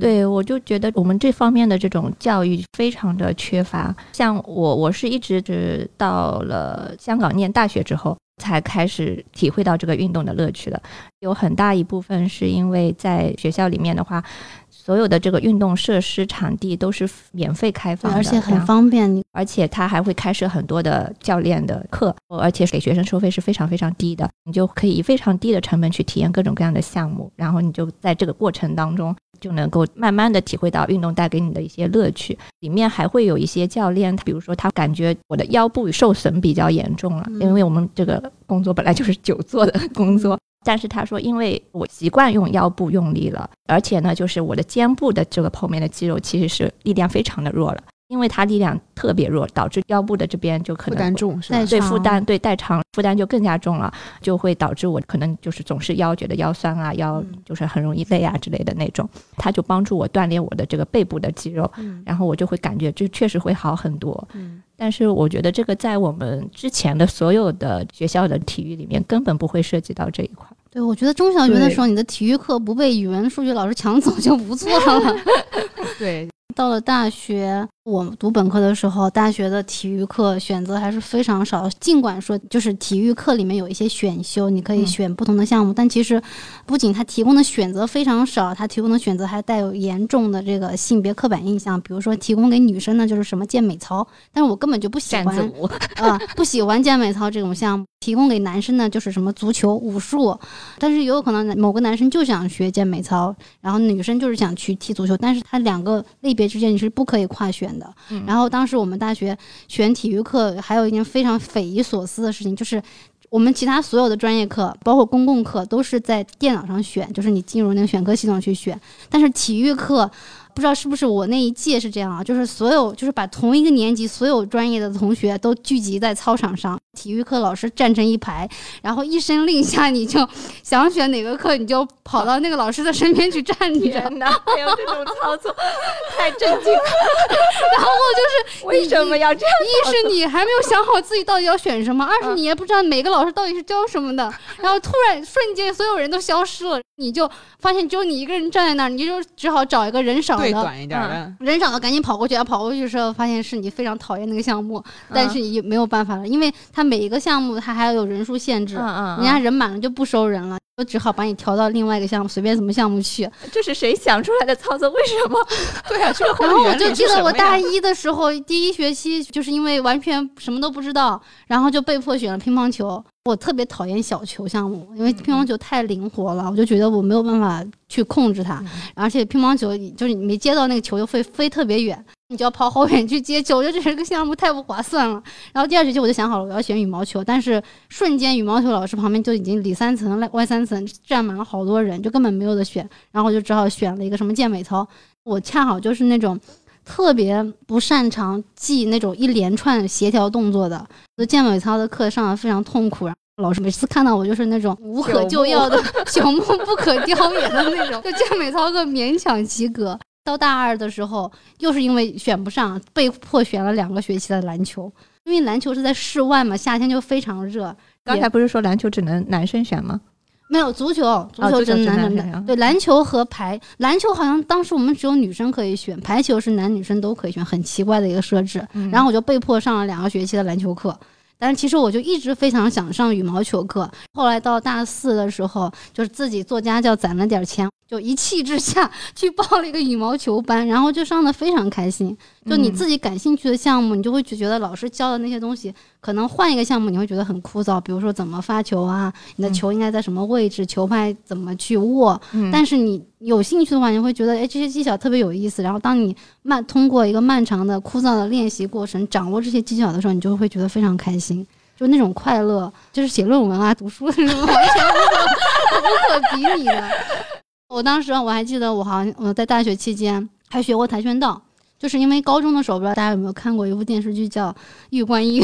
Speaker 3: 对，我就觉得我们这方面的这种教育非常的缺乏。像我，我是一直直到了香港念大学之后，才开始体会到这个运动的乐趣的。有很大一部分是因为在学校里面的话。所有的这个运动设施场地都是免费开放的，
Speaker 1: 而且很方便。
Speaker 3: 而且他还会开设很多的教练的课，而且给学生收费是非常非常低的，你就可以以非常低的成本去体验各种各样的项目。然后你就在这个过程当中，就能够慢慢的体会到运动带给你的一些乐趣。里面还会有一些教练，比如说他感觉我的腰部受损比较严重了，因为我们这个工作本来就是久坐的工作。但是他说，因为我习惯用腰部用力了，而且呢，就是我的肩部的这个后面的肌肉其实是力量非常的弱了，因为它力量特别弱，导致腰部的这边就可能
Speaker 2: 负担重，
Speaker 3: 对负担对代偿负担就更加重了，就会导致我可能就是总是腰觉得腰酸啊，腰就是很容易累啊之类的那种。他就帮助我锻炼我的这个背部的肌肉，然后我就会感觉这确实会好很多。但是我觉得这个在我们之前的所有的学校的体育里面根本不会涉及到这一块。
Speaker 1: 对，我觉得中小学的时候，你的体育课不被语文、数学老师抢走就不错了。
Speaker 2: 对。
Speaker 1: 到了大学，我读本科的时候，大学的体育课选择还是非常少。尽管说，就是体育课里面有一些选修，你可以选不同的项目，但其实不仅它提供的选择非常少，它提供的选择还带有严重的这个性别刻板印象。比如说，提供给女生的就是什么健美操，但是我根本就不喜欢啊，不喜欢健美操这种项目。提供给男生呢就是什么足球、武术，但是也有可能某个男生就想学健美操，然后女生就是想去踢足球，但是他两个类别之间你是不可以跨选的。然后当时我们大学选体育课，还有一件非常匪夷所思的事情，就是我们其他所有的专业课，包括公共课，都是在电脑上选，就是你进入那个选课系统去选，但是体育课。不知道是不是我那一届是这样啊？就是所有，就是把同一个年级所有专业的同学都聚集在操场上，体育课老师站成一排，然后一声令下，你就想选哪个课，你就跑到那个老师的身边去站着。
Speaker 3: 天哪，还有这种操作，太震惊了。
Speaker 1: 然后就是
Speaker 3: 为什么要这样？
Speaker 1: 一是你还没有想好自己到底要选什么，二是你也不知道每个老师到底是教什么的。然后突然瞬间所有人都消失了，你就发现只有你一个人站在那儿，你就只好找一个人少。
Speaker 2: 的短一点的
Speaker 1: 人少的，赶紧跑过去。要跑过去的时候，发现是你非常讨厌那个项目，但是也没有办法了，因为他每一个项目它还要有人数限制，人家人满了就不收人了，我只好把你调到另外一个项目，随便什么项目去。
Speaker 3: 这是谁想出来的操作？为什么？
Speaker 2: 对啊，
Speaker 1: 然后我就记得我大一的时候，第一学期就是因为完全什么都不知道，然后就被迫选了乒乓球。我特别讨厌小球项目，因为乒乓球太灵活了，我就觉得我没有办法去控制它，而且乒乓球就是你没接到那个球就会飞特别远，你就要跑好远去接球，我觉得这个项目太不划算了。然后第二学期我就想好了，我要选羽毛球，但是瞬间羽毛球老师旁边就已经里三层外三层站满了好多人，就根本没有的选，然后我就只好选了一个什么健美操。我恰好就是那种特别不擅长记那种一连串协调动作的。健美操的课上的非常痛苦，老师每次看到我就是那种无可救药的 朽木不可 雕也的那种，就健美操课勉强及格。到大二的时候，又是因为选不上，被迫选了两个学期的篮球，因为篮球是在室外嘛，夏天就非常热。
Speaker 3: 刚才不是说篮球只能男生选吗？
Speaker 1: 没有足球，足球只能男生选。对，篮球和排篮球好像当时我们只有女生可以选，排球是男女生都可以选，很奇怪的一个设置。然后我就被迫上了两个学期的篮球课，但是其实我就一直非常想上羽毛球课。后来到大四的时候，就是自己做家教攒了点钱。就一气之下去报了一个羽毛球班，然后就上的非常开心。就你自己感兴趣的项目，你就会觉得老师教的那些东西，可能换一个项目你会觉得很枯燥。比如说怎么发球啊，你的球应该在什么位置，球拍怎么去握。但是你有兴趣的话，你会觉得哎这些技巧特别有意思。然后当你慢通过一个漫长的枯燥的练习过程，掌握这些技巧的时候，你就会觉得非常开心。就那种快乐，就是写论文啊、读书那种完全无可比拟的。我当时我还记得，我好像我在大学期间还学过跆拳道，就是因为高中的时候，不知道大家有没有看过一部电视剧叫《玉观音》，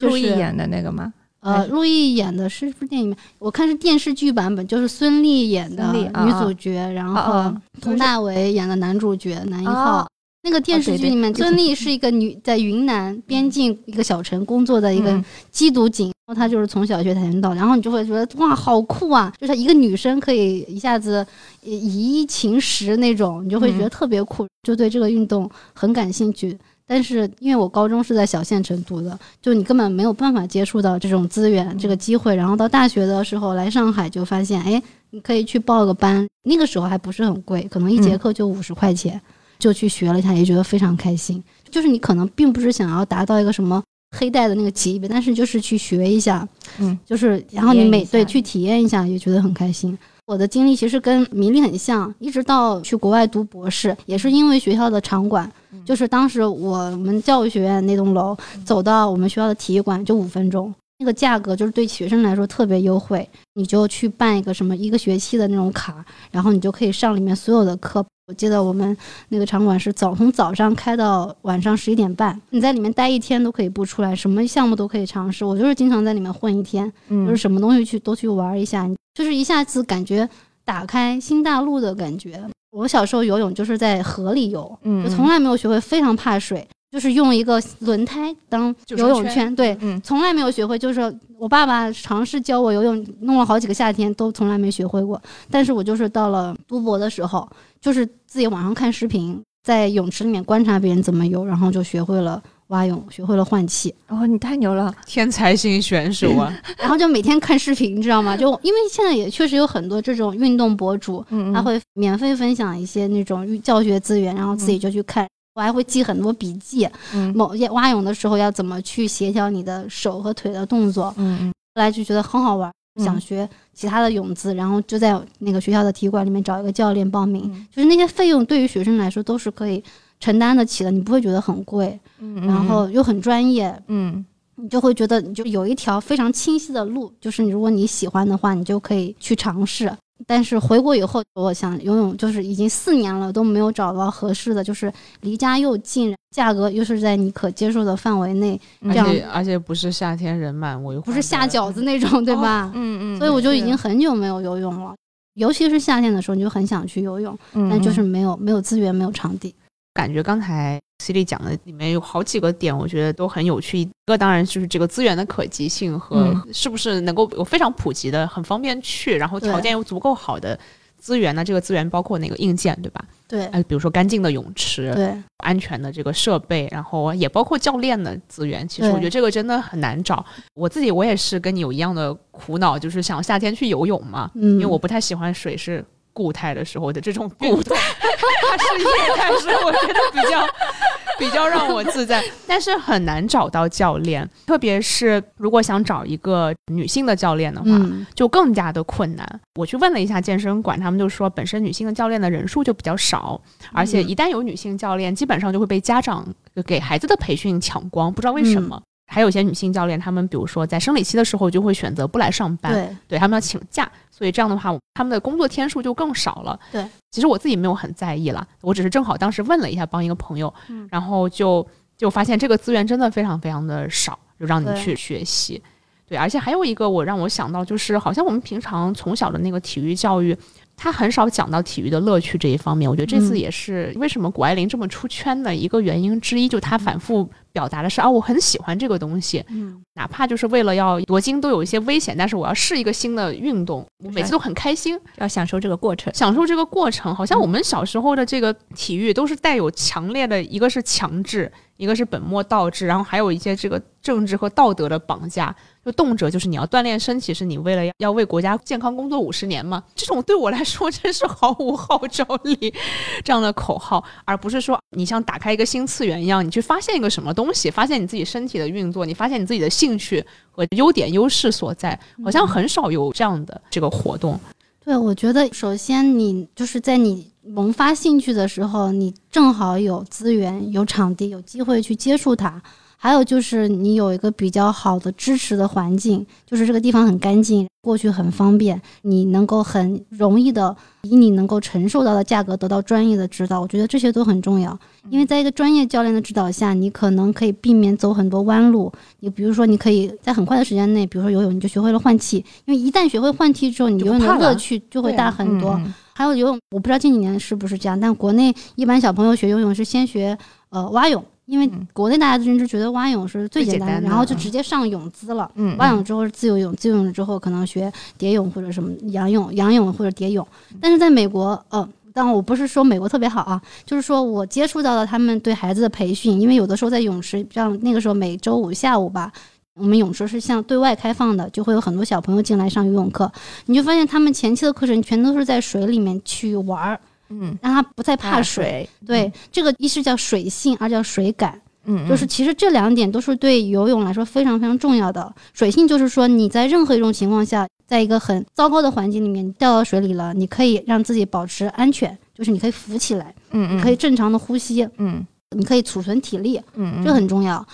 Speaker 3: 陆毅演的那个吗？
Speaker 1: 呃，陆毅演的是不是电影？我看是电视剧版本，就是孙俪演的女主角，然后佟大为演的男主角男一号。那个电视剧里面，孙俪是一个女，在云南边境一个小城工作的一个缉毒警，然后她就是从小学跆拳道，然后你就会觉得哇，好酷啊！就是一个女生可以一下子以一擒十那种，你就会觉得特别酷，就对这个运动很感兴趣。但是因为我高中是在小县城读的，就你根本没有办法接触到这种资源、这个机会。然后到大学的时候来上海，就发现哎，你可以去报个班，那个时候还不是很贵，可能一节课就五十块钱。就去学了一下，也觉得非常开心。就是你可能并不是想要达到一个什么黑带的那个级别，但是就是去学一下，嗯，就是然后你每对去体验一下，也觉得很开心。我的经历其实跟米粒很像，一直到去国外读博士，也是因为学校的场馆，就是当时我们教育学院那栋楼走到我们学校的体育馆就五分钟，那个价格就是对学生来说特别优惠，你就去办一个什么一个学期的那种卡，然后你就可以上里面所有的课。我记得我们那个场馆是早从早上开到晚上十一点半，你在里面待一天都可以不出来，什么项目都可以尝试。我就是经常在里面混一天，就是什么东西去都去玩一下，就是一下子感觉打开新大陆的感觉。我小时候游泳就是在河里游，就从来没有学会，非常怕水。就是用一个轮胎当游泳圈，对，从来没有学会。就是我爸爸尝试教我游泳，弄了好几个夏天，都从来没学会过。但是我就是到了读博的时候，就是自己网上看视频，在泳池里面观察别人怎么游，然后就学会了蛙泳，学会了换气。
Speaker 3: 哦，你太牛了，
Speaker 2: 天才型选手啊！
Speaker 1: 然后就每天看视频，你知道吗？就因为现在也确实有很多这种运动博主，他会免费分享一些那种教学资源，然后自己就去看。我还会记很多笔记，某些蛙泳的时候要怎么去协调你的手和腿的动作。嗯后来就觉得很好玩，想学其他的泳姿，然后就在那个学校的体育馆里面找一个教练报名。就是那些费用对于学生来说都是可以承担得起的，你不会觉得很贵。嗯然后又很专业。嗯。你就会觉得你就有一条非常清晰的路，就是你如果你喜欢的话，你就可以去尝试。但是回国以后，我想游泳就是已经四年了都没有找到合适的，就是离家又近，价格又是在你可接受的范围内，这样
Speaker 2: 而且不是夏天人满为患，
Speaker 1: 不是下饺子那种，对吧？嗯嗯。所以我就已经很久没有游泳了，尤其是夏天的时候，你就很想去游泳，但就是没有没有资源，没有场地。
Speaker 2: 感觉刚才 C 莉讲的里面有好几个点，我觉得都很有趣。一个当然就是这个资源的可及性和是不是能够有非常普及的、很方便去，然后条件又足够好的资源呢？这个资源包括那个硬件，对吧？
Speaker 1: 对，
Speaker 2: 呃，比如说干净的泳池，
Speaker 1: 对，
Speaker 2: 安全的这个设备，然后也包括教练的资源。其实我觉得这个真的很难找。我自己我也是跟你有一样的苦恼，就是想夏天去游泳嘛，因为我不太喜欢水是。固态的时候的这种固态，它是液态时，我觉得比较 比较让我自在，但是很难找到教练，特别是如果想找一个女性的教练的话，就更加的困难。我去问了一下健身馆，他们就说本身女性的教练的人数就比较少，而且一旦有女性教练，基本上就会被家长给孩子的培训抢光，不知道为什么。还有一些女性教练，她们比如说在生理期的时候就会选择不来上班，
Speaker 1: 对，
Speaker 2: 对他们要请假，所以这样的话，她们的工作天数就更少了。
Speaker 1: 对，
Speaker 2: 其实我自己没有很在意了，我只是正好当时问了一下，帮一个朋友，然后就就发现这个资源真的非常非常的少，就让你去学习。对，而且还有一个我让我想到，就是好像我们平常从小的那个体育教育。他很少讲到体育的乐趣这一方面，我觉得这次也是为什么谷爱凌这么出圈的一个原因之一，就她反复表达的是啊，我很喜欢这个东西，嗯，哪怕就是为了要夺金都有一些危险，但是我要试一个新的运动，我每次都很开心，
Speaker 3: 要享受这个过程，
Speaker 2: 享受这个过程。好像我们小时候的这个体育都是带有强烈的，一个是强制，一个是本末倒置，然后还有一些这个政治和道德的绑架。就动辄就是你要锻炼身体，是你为了要要为国家健康工作五十年嘛？这种对我来说真是毫无号召力，这样的口号，而不是说你像打开一个新次元一样，你去发现一个什么东西，发现你自己身体的运作，你发现你自己的兴趣和优点优势所在，好像很少有这样的这个活动。
Speaker 1: 对，我觉得首先你就是在你萌发兴趣的时候，你正好有资源、有场地、有机会去接触它。还有就是你有一个比较好的支持的环境，就是这个地方很干净，过去很方便，你能够很容易的以你能够承受到的价格得到专业的指导。我觉得这些都很重要，因为在一个专业教练的指导下，你可能可以避免走很多弯路。你比如说，你可以在很快的时间内，比如说游泳，你就学会了换气，因为一旦学会换气之后，你游泳的乐趣就会大很多。还有游泳，我不知道近几年是不是这样，但国内一般小朋友学游泳是先学呃蛙泳。因为国内大家认知觉得蛙泳是最简单的，然后就直接上泳姿了。嗯，蛙泳之后是自由泳，自由泳之后可能学蝶泳或者什么仰泳、仰泳或者蝶泳。但是在美国，呃，但我不是说美国特别好啊，就是说我接触到了他们对孩子的培训，因为有的时候在泳池，像那个时候每周五下午吧，我们泳池是向对外开放的，就会有很多小朋友进来上游泳课，你就发现他们前期的课程全都是在水里面去玩儿。嗯，让他不再怕水。对，这个一是叫水性，二叫水感。嗯，就是其实这两点都是对游泳来说非常非常重要的。水性就是说你在任何一种情况下，在一个很糟糕的环境里面，你掉到水里了，你可以让自己保持安全，就是你可以浮起来，嗯，你可以正常的呼吸，嗯，你可以储存体力，嗯，这很重要。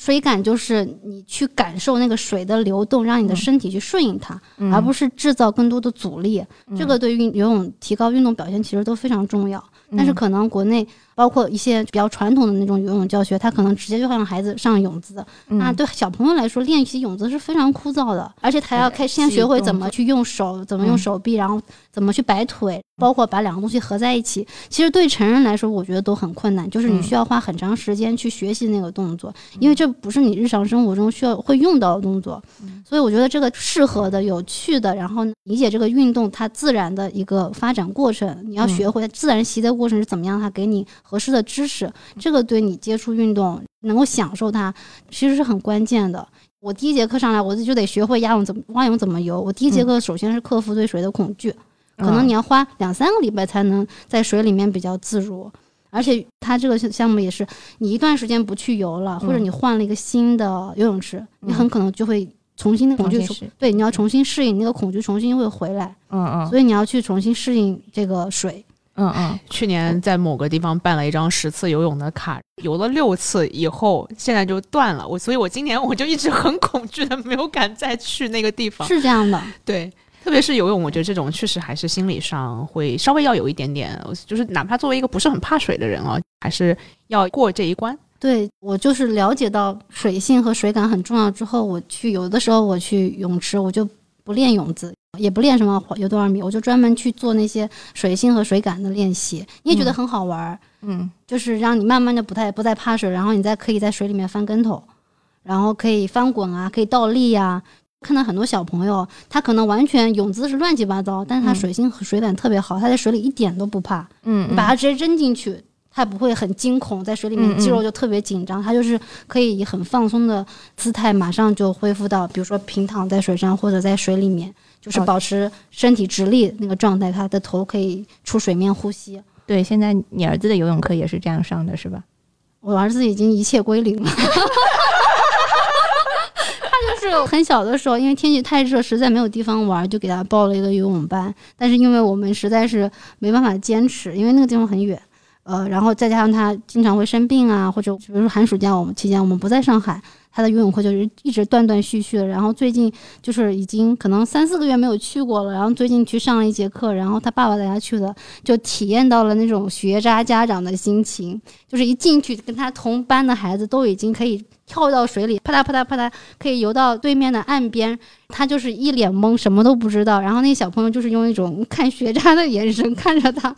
Speaker 1: 水感就是你去感受那个水的流动，让你的身体去顺应它，而不是制造更多的阻力。这个对于游泳提高运动表现其实都非常重要。但是可能国内。包括一些比较传统的那种游泳教学，他可能直接就会让孩子上泳姿。那对小朋友来说，练习泳姿是非常枯燥的，而且他要开先学会怎么去用手，怎么用手臂，然后怎么去摆腿，包括把两个东西合在一起。其实对成人来说，我觉得都很困难，就是你需要花很长时间去学习那个动作，因为这不是你日常生活中需要会用到的动作。所以我觉得这个适合的、有趣的，然后理解这个运动它自然的一个发展过程，你要学会自然习的过程是怎么样，它给你。合适的知识，这个对你接触运动能够享受它，其实是很关键的。我第一节课上来，我就得学会蛙泳怎么蛙泳怎么游。我第一节课首先是克服对水的恐惧，可能你要花两三个礼拜才能在水里面比较自如。而且它这个项目也是，你一段时间不去游了，或者你换了一个新的游泳池，你很可能就会重新的恐惧，对，你要重新适应那个恐惧，重新会回来。嗯嗯，所以你要去重新适应这个水。
Speaker 2: 嗯嗯，去年在某个地方办了一张十次游泳的卡，游了六次以后，现在就断了。我所以，我今年我就一直很恐惧的，没有敢再去那个地方。
Speaker 1: 是这样的，
Speaker 2: 对，特别是游泳，我觉得这种确实还是心理上会稍微要有一点点，就是哪怕作为一个不是很怕水的人啊，还是要过这一关。
Speaker 1: 对我就是了解到水性和水感很重要之后，我去有的时候我去泳池，我就不练泳姿。也不练什么游多少米，我就专门去做那些水性和水感的练习。你也觉得很好玩儿，嗯，就是让你慢慢的不太不再怕水，然后你再可以在水里面翻跟头，然后可以翻滚啊，可以倒立呀。看到很多小朋友，他可能完全泳姿是乱七八糟，但是他水性和水感特别好，他在水里一点都不怕。嗯，你把他直接扔进去，他不会很惊恐，在水里面肌肉就特别紧张，他就是可以以很放松的姿态，马上就恢复到，比如说平躺在水上或者在水里面。就是保持身体直立那个状态，他的头可以出水面呼吸。
Speaker 3: 对，现在你儿子的游泳课也是这样上的，是吧？
Speaker 1: 我儿子已经一切归零了。他就是很小的时候，因为天气太热，实在没有地方玩，就给他报了一个游泳班。但是因为我们实在是没办法坚持，因为那个地方很远，呃，然后再加上他经常会生病啊，或者比如说寒暑假我们期间我们不在上海。他的游泳课就是一直断断续续的，然后最近就是已经可能三四个月没有去过了，然后最近去上了一节课，然后他爸爸带他去的，就体验到了那种学渣家长的心情，就是一进去跟他同班的孩子都已经可以跳到水里，啪嗒啪嗒啪嗒，可以游到对面的岸边，他就是一脸懵，什么都不知道，然后那小朋友就是用一种看学渣的眼神看着他。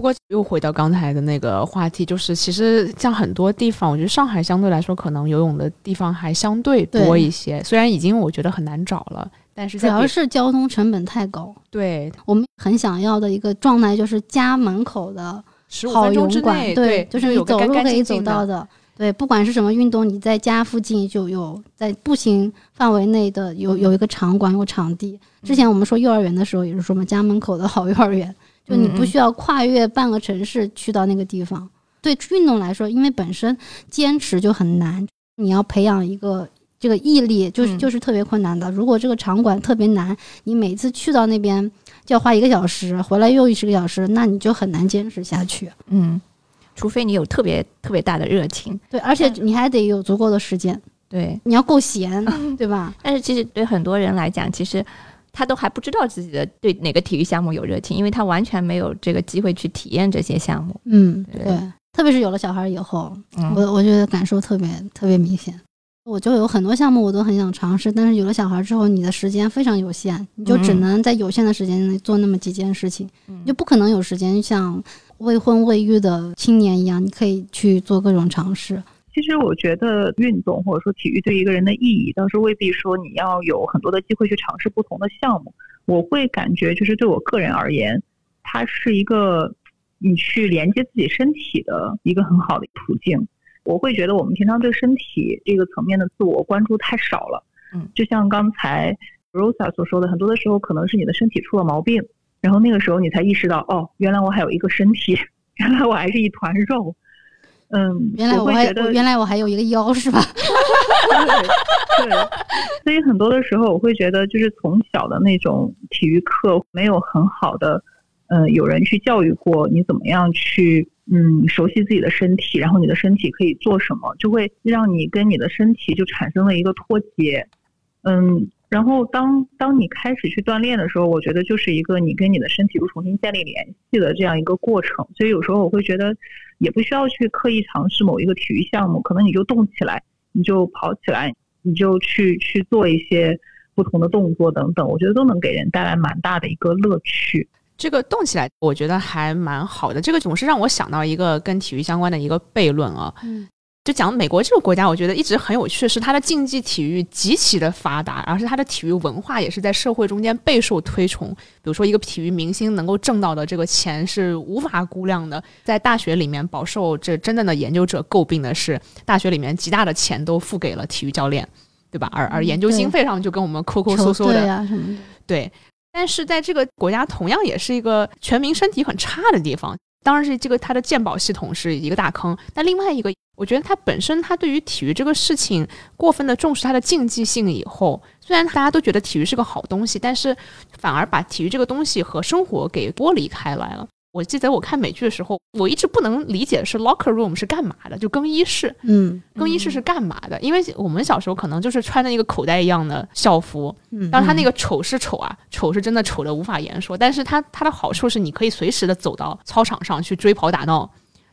Speaker 2: 不过又回到刚才的那个话题，就是其实像很多地方，我觉得上海相对来说可能游泳的地方还相对多一些。虽然已经我觉得很难找了，但是
Speaker 1: 主要是交通成本太高。
Speaker 2: 对
Speaker 1: 我们很想要的一个状态就是家门口的好泳馆，对，就是你走路可以走到的。对，不管是什么运动，你在家附近就有，在步行范围内的有有一个场馆有场地。之前我们说幼儿园的时候，也是说嘛，家门口的好幼儿园。就你不需要跨越半个城市去到那个地方。对运动来说，因为本身坚持就很难，你要培养一个这个毅力，就是就是特别困难的。如果这个场馆特别难，你每次去到那边就要花一个小时，回来又十个小时，那你就很难坚持下去。
Speaker 3: 嗯。除非你有特别特别大的热情，
Speaker 1: 对，而且你还得有足够的时间，
Speaker 3: 对，
Speaker 1: 你要够闲，对吧？
Speaker 3: 但是其实对很多人来讲，其实他都还不知道自己的对哪个体育项目有热情，因为他完全没有这个机会去体验这些项目。
Speaker 1: 嗯，对，特别是有了小孩以后，我我觉得感受特别特别明显。我就有很多项目我都很想尝试，但是有了小孩之后，你的时间非常有限，你就只能在有限的时间内做那么几件事情，你就不可能有时间像未婚未育的青年一样，你可以去做各种尝试。
Speaker 4: 其实我觉得运动或者说体育对一个人的意义，倒是未必说你要有很多的机会去尝试不同的项目。我会感觉，就是对我个人而言，它是一个你去连接自己身体的一个很好的途径。我会觉得我们平常对身体这个层面的自我关注太少了，嗯，就像刚才 Rosa 所说的，很多的时候可能是你的身体出了毛病，然后那个时候你才意识到，哦，原来我还有一个身体，原来我还是一团肉，嗯，
Speaker 1: 原来我还原来我还有一个腰，是吧？
Speaker 4: 对，对，所以很多的时候我会觉得，就是从小的那种体育课没有很好的，嗯，有人去教育过你怎么样去。嗯，熟悉自己的身体，然后你的身体可以做什么，就会让你跟你的身体就产生了一个脱节。嗯，然后当当你开始去锻炼的时候，我觉得就是一个你跟你的身体又重新建立联系的这样一个过程。所以有时候我会觉得，也不需要去刻意尝试某一个体育项目，可能你就动起来，你就跑起来，你就去去做一些不同的动作等等，我觉得都能给人带来蛮大的一个乐趣。
Speaker 2: 这个动起来，我觉得还蛮好的。这个总是让我想到一个跟体育相关的一个悖论啊，就讲美国这个国家，我觉得一直很有趣，是它的竞技体育极其的发达，而是它的体育文化也是在社会中间备受推崇。比如说，一个体育明星能够挣到的这个钱是无法估量的。在大学里面，饱受这真正的研究者诟病的是，大学里面极大的钱都付给了体育教练，对吧？而而研究经费上就跟我们抠抠搜搜的，对。但是在这个国家，同样也是一个全民身体很差的地方。当然是这个它的健保系统是一个大坑。但另外一个，我觉得他本身，他对于体育这个事情过分的重视它的竞技性以后，虽然大家都觉得体育是个好东西，但是反而把体育这个东西和生活给剥离开来了。我记得我看美剧的时候，我一直不能理解是 locker room 是干嘛的，就更衣室。
Speaker 1: 嗯，
Speaker 2: 更衣室是干嘛的？因为我们小时候可能就是穿着一个口袋一样的校服。嗯，但是它那个丑是丑啊，丑是真的丑的无法言说。但是它它的好处是，你可以随时的走到操场上去追跑打闹，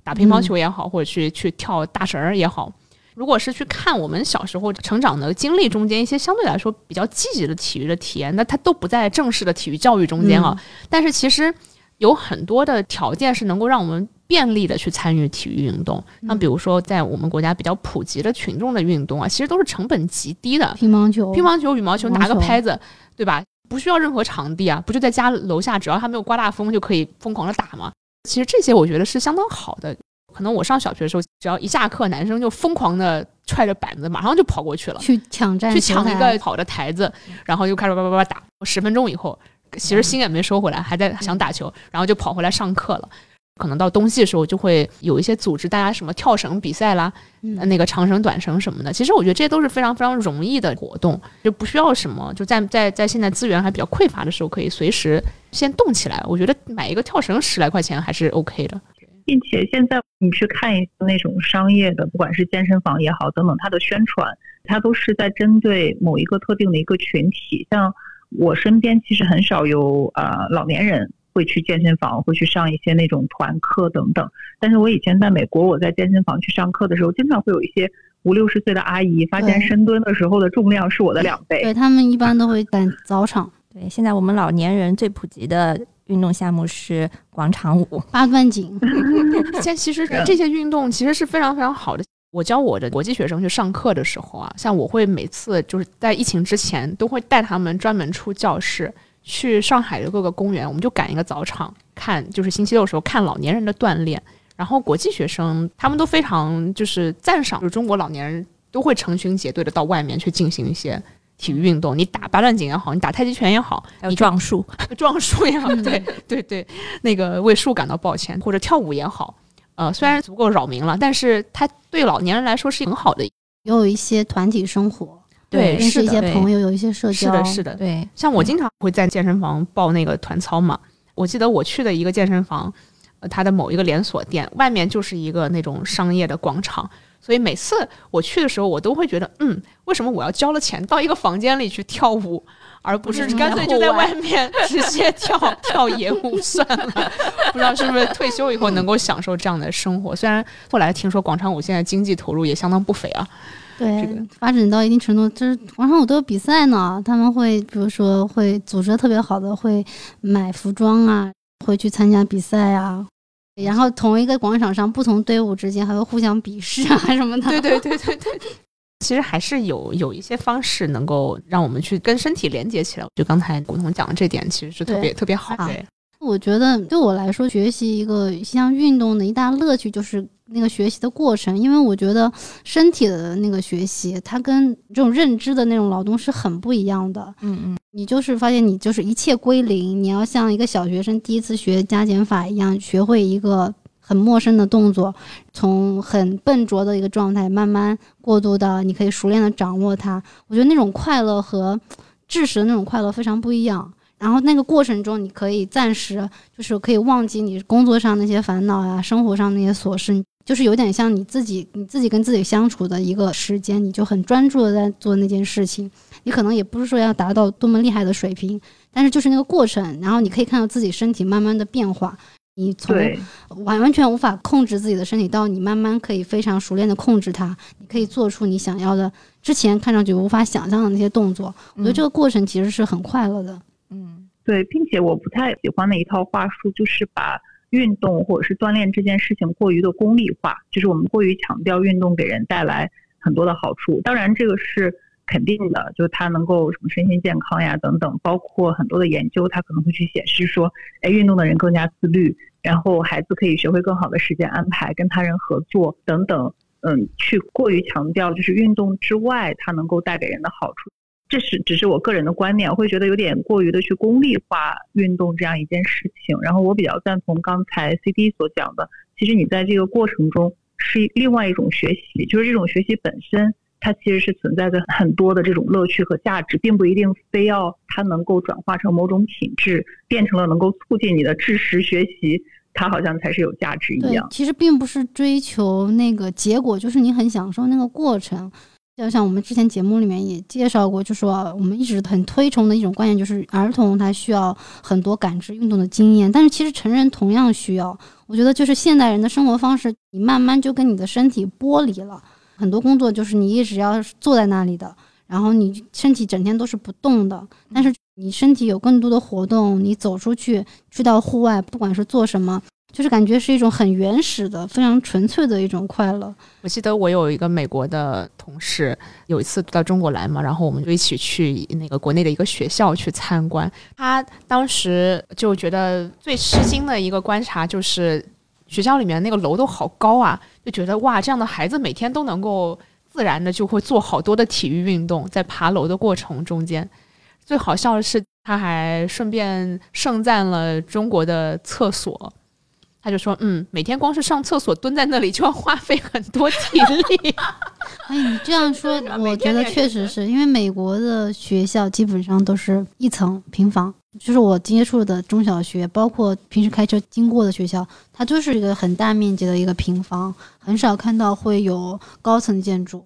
Speaker 2: 打乒乓球也好，或者去去跳大绳儿也好。如果是去看我们小时候成长的经历中间一些相对来说比较积极的体育的体验，那它都不在正式的体育教育中间啊。但是其实。有很多的条件是能够让我们便利的去参与体育运动，那比如说在我们国家比较普及的群众的运动啊，其实都是成本极低的，
Speaker 1: 乒乓球、
Speaker 2: 乒乓球、羽毛球，拿个拍子，对吧？不需要任何场地啊，不就在家楼下，只要它没有刮大风就可以疯狂的打吗？其实这些我觉得是相当好的。可能我上小学的时候，只要一下课，男生就疯狂的踹着板子，马上就跑过去了，
Speaker 1: 去抢占，
Speaker 2: 去抢一个好的台子，然后就开始叭叭叭打，十分钟以后。其实心也没收回来，还在想打球，然后就跑回来上课了。可能到冬季的时候，就会有一些组织大家什么跳绳比赛啦，那个长绳、短绳什么的。其实我觉得这些都是非常非常容易的活动，就不需要什么。就在在在现在资源还比较匮乏的时候，可以随时先动起来。我觉得买一个跳绳十来块钱还是 OK 的。
Speaker 4: 并且现在你去看一那种商业的，不管是健身房也好等等，它的宣传，它都是在针对某一个特定的一个群体，像。我身边其实很少有呃老年人会去健身房，会去上一些那种团课等等。但是我以前在美国，我在健身房去上课的时候，经常会有一些五六十岁的阿姨发现深蹲的时候的重量是我的两倍。
Speaker 1: 对他们一般都会在早场。
Speaker 3: 对，现在我们老年人最普及的运动项目是广场舞、
Speaker 1: 八段锦。
Speaker 2: 现在其实这些运动其实是非常非常好的。我教我的国际学生去上课的时候啊，像我会每次就是在疫情之前都会带他们专门出教室，去上海的各个公园，我们就赶一个早场看，就是星期六的时候看老年人的锻炼。然后国际学生他们都非常就是赞赏，就是中国老年人都会成群结队的到外面去进行一些体育运动。你打八段锦也好，你打太极拳也好，
Speaker 3: 你撞树
Speaker 2: 撞树也好，对对对，那个为树感到抱歉，或者跳舞也好。呃，虽然足够扰民了，但是它对老年人来说是很好的，也
Speaker 1: 有一些团体生活，
Speaker 2: 对，
Speaker 1: 认识一些朋友，有一些社交，
Speaker 2: 是的，是的，
Speaker 3: 对。
Speaker 2: 像我经常会在健身房报那个团操嘛，我记得我去的一个健身房，它的某一个连锁店，外面就是一个那种商业的广场。所以每次我去的时候，我都会觉得，嗯，为什么我要交了钱到一个房间里去跳舞，而不是干脆就在外面 直接跳跳野舞算了？不知道是不是退休以后能够享受这样的生活？虽然后来听说广场舞现在经济投入也相当不菲啊。
Speaker 1: 对，发展到一定程度，就是广场舞都有比赛呢。他们会比如说会组织的特别好的，会买服装啊，会去参加比赛啊。然后同一个广场上，不同队伍之间还会互相鄙视啊 什么的。
Speaker 2: 对对对对对，其实还是有有一些方式能够让我们去跟身体连接起来。就刚才古潼讲的这点，其实是特别特别好。对，
Speaker 1: 我觉得对我来说，学习一个一项运动的一大乐趣就是。那个学习的过程，因为我觉得身体的那个学习，它跟这种认知的那种劳动是很不一样的。
Speaker 3: 嗯嗯，
Speaker 1: 你就是发现你就是一切归零，你要像一个小学生第一次学加减法一样，学会一个很陌生的动作，从很笨拙的一个状态慢慢过渡到你可以熟练的掌握它。我觉得那种快乐和知识的那种快乐非常不一样。然后那个过程中，你可以暂时就是可以忘记你工作上那些烦恼呀，生活上那些琐事。就是有点像你自己，你自己跟自己相处的一个时间，你就很专注的在做那件事情。你可能也不是说要达到多么厉害的水平，但是就是那个过程，然后你可以看到自己身体慢慢的变化。你从完完全无法控制自己的身体，到你慢慢可以非常熟练的控制它，你可以做出你想要的，之前看上去无法想象的那些动作。我觉得这个过程其实是很快乐的。
Speaker 3: 嗯，
Speaker 4: 对，并且我不太喜欢的一套话术就是把。运动或者是锻炼这件事情过于的功利化，就是我们过于强调运动给人带来很多的好处。当然，这个是肯定的，就是它能够什么身心健康呀等等，包括很多的研究，它可能会去显示说，哎，运动的人更加自律，然后孩子可以学会更好的时间安排，跟他人合作等等。嗯，去过于强调就是运动之外它能够带给人的好处。这是只是我个人的观念，我会觉得有点过于的去功利化运动这样一件事情。然后我比较赞同刚才 C D 所讲的，其实你在这个过程中是另外一种学习，就是这种学习本身它其实是存在着很多的这种乐趣和价值，并不一定非要它能够转化成某种品质，变成了能够促进你的知识学习，它好像才是有价值一样。
Speaker 1: 其实并不是追求那个结果，就是你很享受那个过程。就像我们之前节目里面也介绍过，就说我们一直很推崇的一种观念，就是儿童他需要很多感知运动的经验，但是其实成人同样需要。我觉得就是现代人的生活方式，你慢慢就跟你的身体剥离了，很多工作就是你一直要坐在那里的，然后你身体整天都是不动的，但是你身体有更多的活动，你走出去，去到户外，不管是做什么。就是感觉是一种很原始的、非常纯粹的一种快乐。
Speaker 2: 我记得我有一个美国的同事，有一次到中国来嘛，然后我们就一起去那个国内的一个学校去参观。他当时就觉得最吃惊的一个观察就是学校里面那个楼都好高啊，就觉得哇，这样的孩子每天都能够自然的就会做好多的体育运动，在爬楼的过程中间。最好笑的是，他还顺便盛赞了中国的厕所。他就说：“嗯，每天光是上厕所蹲在那里就要花费很多体力。”
Speaker 1: 哎，你这样说，我觉得确实是因为美国的学校基本上都是一层平房，就是我接触的中小学，包括平时开车经过的学校，它就是一个很大面积的一个平房，很少看到会有高层建筑。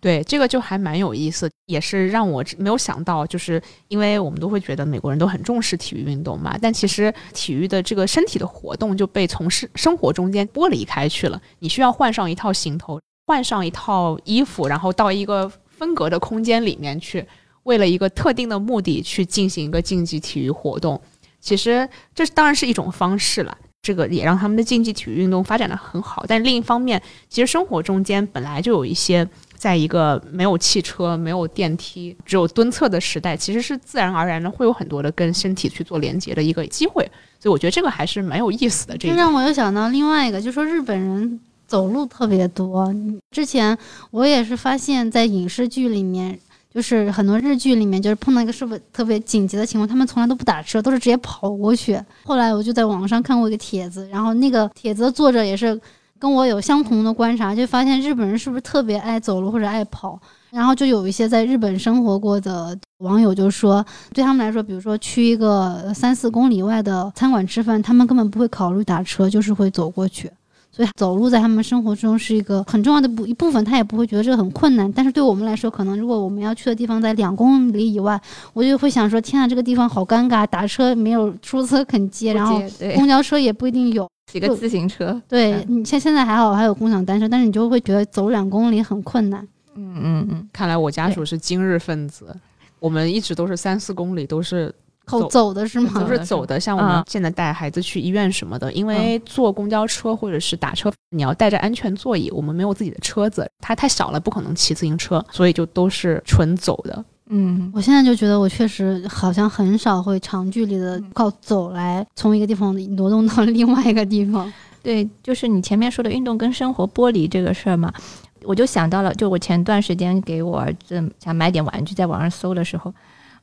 Speaker 2: 对，这个就还蛮有意思，也是让我没有想到，就是因为我们都会觉得美国人都很重视体育运动嘛，但其实体育的这个身体的活动就被从事生活中间剥离开去了。你需要换上一套行头，换上一套衣服，然后到一个分隔的空间里面去，为了一个特定的目的去进行一个竞技体育活动。其实这当然是一种方式了，这个也让他们的竞技体育运动发展的很好。但另一方面，其实生活中间本来就有一些。在一个没有汽车、没有电梯、只有蹲厕的时代，其实是自然而然的会有很多的跟身体去做连接的一个机会，所以我觉得这个还是蛮有意思的。这
Speaker 1: 让我又想到另外一个，就是说日本人走路特别多。之前我也是发现，在影视剧里面，就是很多日剧里面，就是碰到一个是不特别紧急的情况，他们从来都不打车，都是直接跑过去。后来我就在网上看过一个帖子，然后那个帖子的作者也是。跟我有相同的观察，就发现日本人是不是特别爱走路或者爱跑，然后就有一些在日本生活过的网友就说，对他们来说，比如说去一个三四公里外的餐馆吃饭，他们根本不会考虑打车，就是会走过去。所以走路在他们生活中是一个很重要的部一部分，他也不会觉得这个很困难。但是对我们来说，可能如果我们要去的地方在两公里以外，我就会想说：天啊，这个地方好尴尬，打车没有出租车肯接，然后公交车也不一定有，
Speaker 3: 几个自行车。
Speaker 1: 对你现现在还好，还有共享单车，但是你就会觉得走两公里很困难。
Speaker 3: 嗯嗯嗯，
Speaker 2: 看来我家属是今日分子，我们一直都是三四公里都是。
Speaker 1: 走走的是吗？
Speaker 2: 都是走的，像我们现在带孩子去医院什么的，因为坐公交车或者是打车，你要带着安全座椅，我们没有自己的车子，它太小了，不可能骑自行车，所以就都是纯走的。
Speaker 1: 嗯，我现在就觉得我确实好像很少会长距离的靠走来从一个地方挪动到另外一个地方。
Speaker 3: 对，就是你前面说的运动跟生活剥离这个事儿嘛，我就想到了，就我前段时间给我儿子想买点玩具，在网上搜的时候，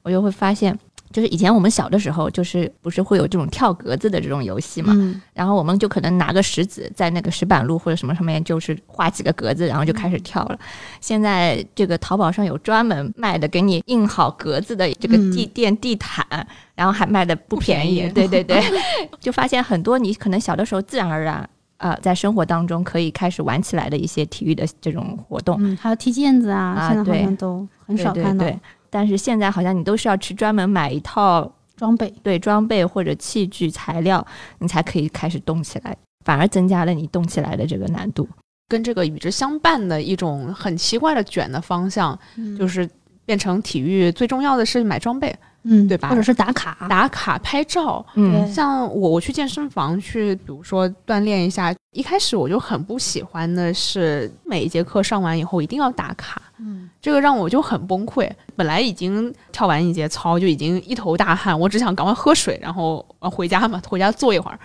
Speaker 3: 我就会发现。就是以前我们小的时候，就是不是会有这种跳格子的这种游戏嘛？然后我们就可能拿个石子在那个石板路或者什么上面，就是画几个格子，然后就开始跳了。现在这个淘宝上有专门卖的，给你印好格子的这个地垫地毯，然后还卖的不便宜。对对对，就发现很多你可能小的时候自然而然啊，在生活当中可以开始玩起来的一些体育的这种活动，
Speaker 1: 嗯，还有踢毽子啊，现在好像都很少看到。
Speaker 3: 但是现在好像你都是要去专门买一套
Speaker 1: 装备，
Speaker 3: 对装备或者器具材料，你才可以开始动起来，反而增加了你动起来的这个难度。
Speaker 2: 跟这个与之相伴的一种很奇怪的卷的方向，就是变成体育最重要的是买装备。
Speaker 1: 嗯，
Speaker 2: 对吧？
Speaker 1: 或者是打卡、
Speaker 2: 打卡、拍照。
Speaker 1: 嗯，
Speaker 2: 像我，我去健身房去，比如说锻炼一下。一开始我就很不喜欢的是，每一节课上完以后一定要打卡。
Speaker 1: 嗯，
Speaker 2: 这个让我就很崩溃。本来已经跳完一节操就已经一头大汗，我只想赶快喝水，然后回家嘛，回家坐一会儿。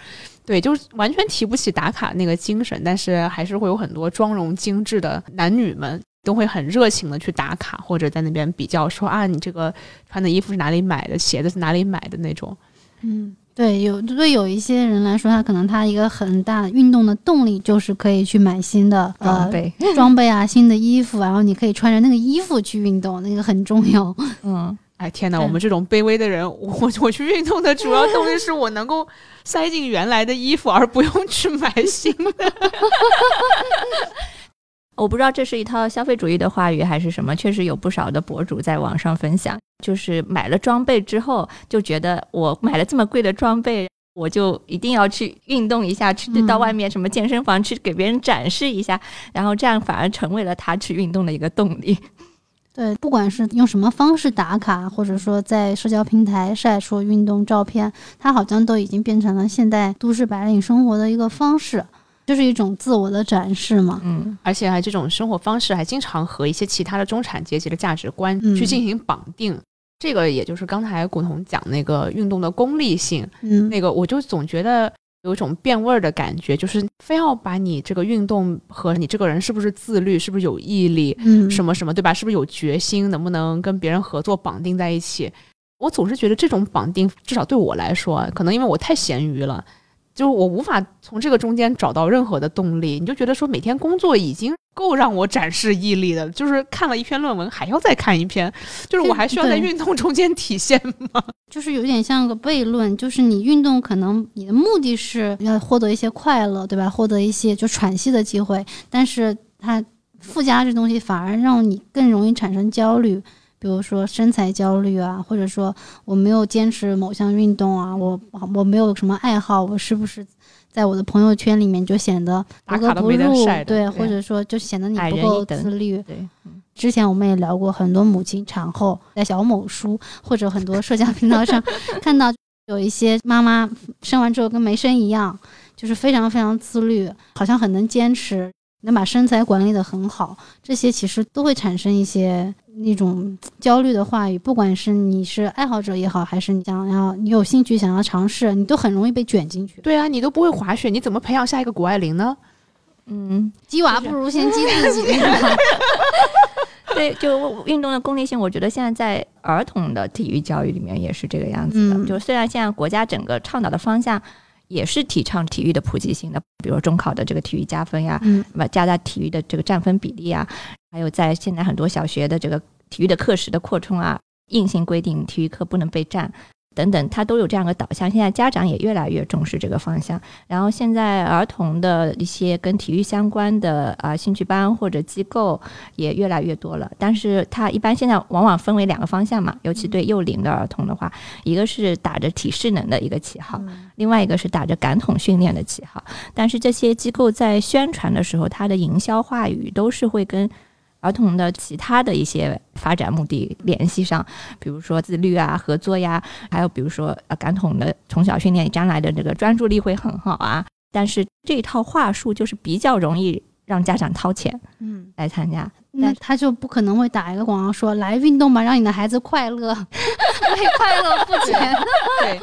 Speaker 2: 对，就是完全提不起打卡那个精神。但是还是会有很多妆容精致的男女们。都会很热情的去打卡，或者在那边比较说啊，你这个穿的衣服是哪里买的，鞋子是哪里买的那种。
Speaker 1: 嗯，对，有对有一些人来说，他可能他一个很大运动的动力就是可以去买新的
Speaker 3: 装备
Speaker 1: 装备啊，新的衣服，然后你可以穿着那个衣服去运动，那个很重要。
Speaker 3: 嗯，
Speaker 2: 哎天哪，我们这种卑微的人，我我去运动的主要动力是我能够塞进原来的衣服，而不用去买新的。
Speaker 3: 我不知道这是一套消费主义的话语还是什么，确实有不少的博主在网上分享，就是买了装备之后就觉得我买了这么贵的装备，我就一定要去运动一下，去到外面什么健身房去给别人展示一下，然后这样反而成为了他去运动的一个动力。
Speaker 1: 对，不管是用什么方式打卡，或者说在社交平台晒出运动照片，它好像都已经变成了现代都市白领生活的一个方式。就是一种自我的展示嘛，
Speaker 2: 嗯，而且还这种生活方式还经常和一些其他的中产阶级的价值观去进行绑定。这个也就是刚才古潼讲那个运动的功利性，
Speaker 1: 嗯，
Speaker 2: 那个我就总觉得有一种变味儿的感觉，就是非要把你这个运动和你这个人是不是自律、是不是有毅力、
Speaker 1: 嗯，
Speaker 2: 什么什么，对吧？是不是有决心，能不能跟别人合作绑定在一起？我总是觉得这种绑定，至少对我来说，可能因为我太咸鱼了。就是我无法从这个中间找到任何的动力，你就觉得说每天工作已经够让我展示毅力的，就是看了一篇论文还要再看一篇，就是我还需要在运动中间体现吗？
Speaker 1: 就是有点像个悖论，就是你运动可能你的目的是要获得一些快乐，对吧？获得一些就喘息的机会，但是它附加这东西反而让你更容易产生焦虑。比如说身材焦虑啊，或者说我没有坚持某项运动啊，我我没有什么爱好，我是不是在我的朋友圈里面就显得格格不入？对，或者说就显得你不够自律。
Speaker 3: 对，
Speaker 1: 之前我们也聊过很多母亲产后在小某书或者很多社交频道上看到有一些妈妈生完之后跟没生一样，就是非常非常自律，好像很能坚持，能把身材管理的很好，这些其实都会产生一些。那种焦虑的话语，不管是你是爱好者也好，还是你想要你有兴趣想要尝试，你都很容易被卷进去。
Speaker 2: 对啊，你都不会滑雪，你怎么培养下一个谷爱凌呢？
Speaker 3: 嗯，
Speaker 1: 鸡娃不如先鸡自己。
Speaker 3: 对，就运动的功利性，我觉得现在在儿童的体育教育里面也是这个样子的。就虽然现在国家整个倡导的方向也是提倡体育的普及性的，比如中考的这个体育加分呀，
Speaker 1: 嗯，
Speaker 3: 那么加大体育的这个占分比例啊。还有在现在很多小学的这个体育的课时的扩充啊，硬性规定体育课不能被占。等等，它都有这样的导向。现在家长也越来越重视这个方向。然后现在儿童的一些跟体育相关的啊兴趣班或者机构也越来越多了。但是它一般现在往往分为两个方向嘛，尤其对幼龄的儿童的话，一个是打着体适能的一个旗号，另外一个是打着感统训练的旗号。但是这些机构在宣传的时候，它的营销话语都是会跟。儿童的其他的一些发展目的联系上，比如说自律啊、合作呀，还有比如说呃感统的从小训练，将来的这个专注力会很好啊。但是这套话术就是比较容易让家长掏钱，嗯，来参加，
Speaker 1: 那他就不可能会打一个广告说来运动吧，让你的孩子快乐，为快乐付钱。
Speaker 2: 对，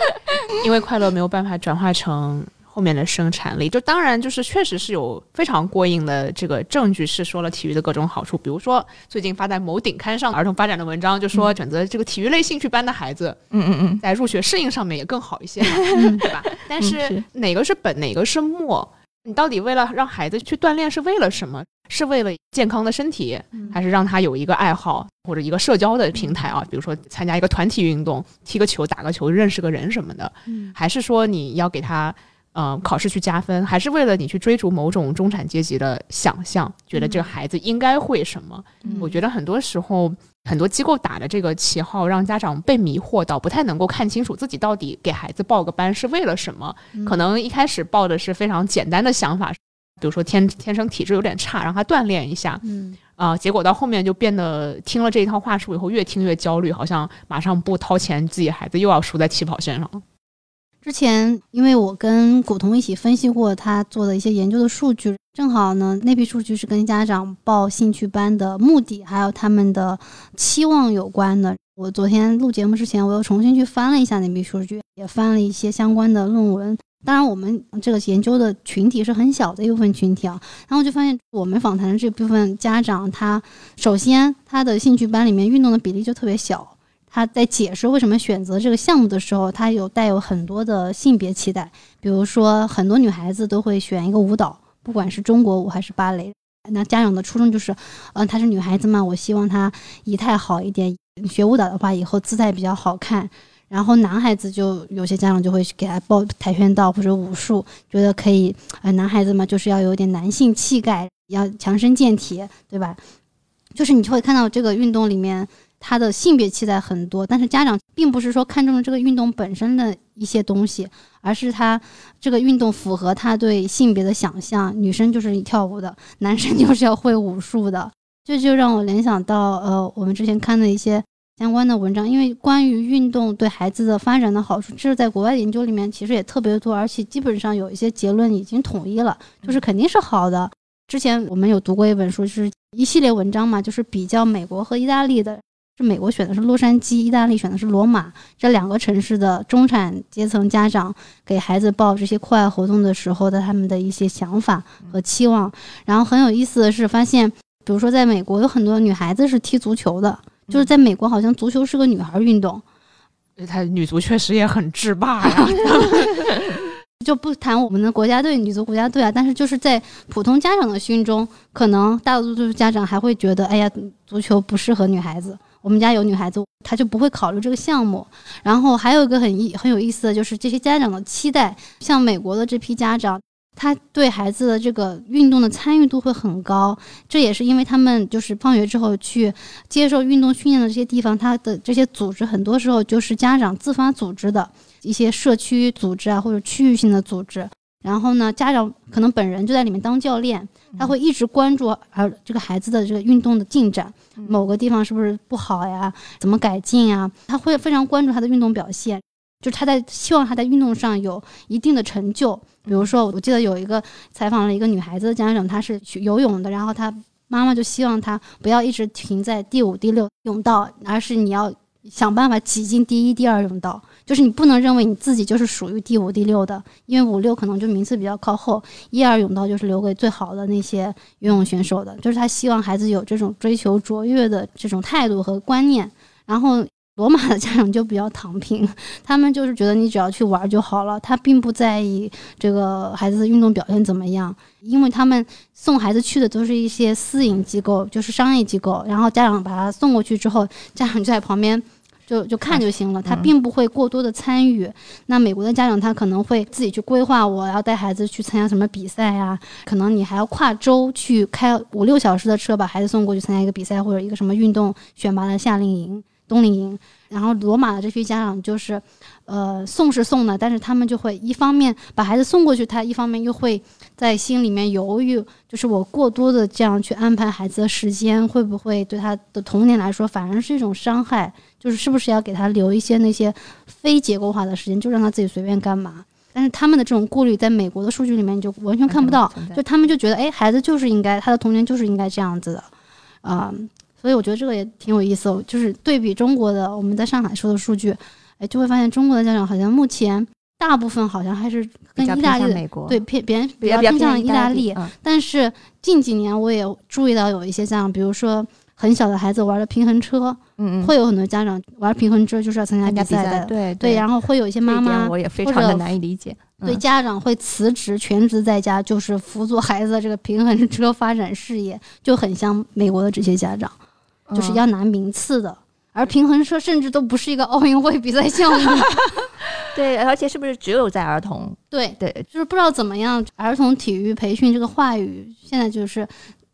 Speaker 2: 因为快乐没有办法转化成。后面的生产力，就当然就是确实是有非常过硬的这个证据，是说了体育的各种好处。比如说最近发在某顶刊上儿童发展的文章，就说选择这个体育类兴趣班的孩子，嗯嗯嗯，在入学适应上面也更好一些，对吧？但是哪个是本，哪个是末？你到底为了让孩子去锻炼是为了什么？是为了健康的身体，还是让他有一个爱好或者一个社交的平台啊？比如说参加一个团体运动，踢个球、打个球、认识个人什么的？还是说你要给他？嗯，考试去加分，还是为了你去追逐某种中产阶级的想象？觉得这个孩子应该会什么？我觉得很多时候，很多机构打的这个旗号，让家长被迷惑到，不太能够看清楚自己到底给孩子报个班是为了什么。可能一开始报的是非常简单的想法，比如说天天生体质有点差，让他锻炼一下。嗯啊，结果到后面就变得听了这一套话术以后，越听越焦虑，好像马上不掏钱，自己孩子又要输在起跑线上了。
Speaker 1: 之前，因为我跟古潼一起分析过他做的一些研究的数据，正好呢，那批数据是跟家长报兴趣班的目的还有他们的期望有关的。我昨天录节目之前，我又重新去翻了一下那批数据，也翻了一些相关的论文。当然，我们这个研究的群体是很小的一部分群体啊。然后就发现，我们访谈的这部分家长，他首先他的兴趣班里面运动的比例就特别小。他在解释为什么选择这个项目的时候，他有带有很多的性别期待。比如说，很多女孩子都会选一个舞蹈，不管是中国舞还是芭蕾。那家长的初衷就是，嗯，她是女孩子嘛，我希望她仪态好一点。学舞蹈的话，以后姿态比较好看。然后男孩子就有些家长就会给他报跆拳道或者武术，觉得可以。呃，男孩子嘛，就是要有点男性气概，要强身健体，对吧？就是你就会看到这个运动里面。他的性别期待很多，但是家长并不是说看中了这个运动本身的一些东西，而是他这个运动符合他对性别的想象。女生就是跳舞的，男生 就是要会武术的。这就让我联想到，呃，我们之前看的一些相关的文章，因为关于运动对孩子的发展的好处，这是在国外研究里面其实也特别多，而且基本上有一些结论已经统一了，就是肯定是好的。之前我们有读过一本书，就是一系列文章嘛，就是比较美国和意大利的。是美国选的是洛杉矶，意大利选的是罗马这两个城市的中产阶层家长给孩子报这些课外活动的时候的他们的一些想法和期望。然后很有意思的是，发现比如说在美国有很多女孩子是踢足球的，就是在美国好像足球是个女孩运动。
Speaker 2: 她女足确实也很制霸呀
Speaker 1: 就不谈我们的国家队女足国家队啊，但是就是在普通家长的心中，可能大多数家长还会觉得，哎呀，足球不适合女孩子。我们家有女孩子，她就不会考虑这个项目。然后还有一个很很有意思的就是，这些家长的期待，像美国的这批家长，他对孩子的这个运动的参与度会很高。这也是因为他们就是放学之后去接受运动训练的这些地方，他的这些组织很多时候就是家长自发组织的一些社区组织啊，或者区域性的组织。然后呢，家长可能本人就在里面当教练，他会一直关注儿这个孩子的这个运动的进展，某个地方是不是不好呀？怎么改进啊？他会非常关注他的运动表现，就是他在希望他在运动上有一定的成就。比如说，我记得有一个采访了一个女孩子的家长，她是学游泳的，然后她妈妈就希望她不要一直停在第五、第六泳道，而是你要想办法挤进第一、第二泳道。就是你不能认为你自己就是属于第五、第六的，因为五六可能就名次比较靠后，一二泳道就是留给最好的那些游泳选手的。就是他希望孩子有这种追求卓越的这种态度和观念。然后罗马的家长就比较躺平，他们就是觉得你只要去玩就好了，他并不在意这个孩子的运动表现怎么样，因为他们送孩子去的都是一些私营机构，就是商业机构。然后家长把他送过去之后，家长就在旁边。就就看就行了，他并不会过多的参与。那美国的家长他可能会自己去规划，我要带孩子去参加什么比赛呀？可能你还要跨州去开五六小时的车把孩子送过去参加一个比赛或者一个什么运动选拔的夏令营、冬令营。然后罗马的这批家长就是，呃，送是送的，但是他们就会一方面把孩子送过去，他一方面又会在心里面犹豫，就是我过多的这样去安排孩子的时间，会不会对他的童年来说反而是一种伤害？就是是不是要给他留一些那些非结构化的时间，就让他自己随便干嘛？但是他们的这种顾虑，在美国的数据里面就完全看不到，就他们就觉得，哎，孩子就是应该他的童年就是应该这样子的，啊。所以我觉得这个也挺有意思，就是对比中国的我们在上海说的数据，哎，就会发现中国的家长好像目前大部分好像还是跟意大利对偏别人比较偏向意大利，但是近几年我也注意到有一些家长，比如说很小的孩子玩的平衡车，嗯嗯，会有很多家长玩平衡车就是要参加比赛的，
Speaker 3: 对
Speaker 1: 对，然后会有一些妈妈
Speaker 3: 我也非常的难以理解。
Speaker 1: 对家长会辞职全职在家，就是辅佐孩子的这个平衡车发展事业，就很像美国的这些家长。就是要拿名次的，而平衡车甚至都不是一个奥运会比赛项目。
Speaker 3: 对，而且是不是只有在儿童？
Speaker 1: 对对，就是不知道怎么样，儿童体育培训这个话语现在就是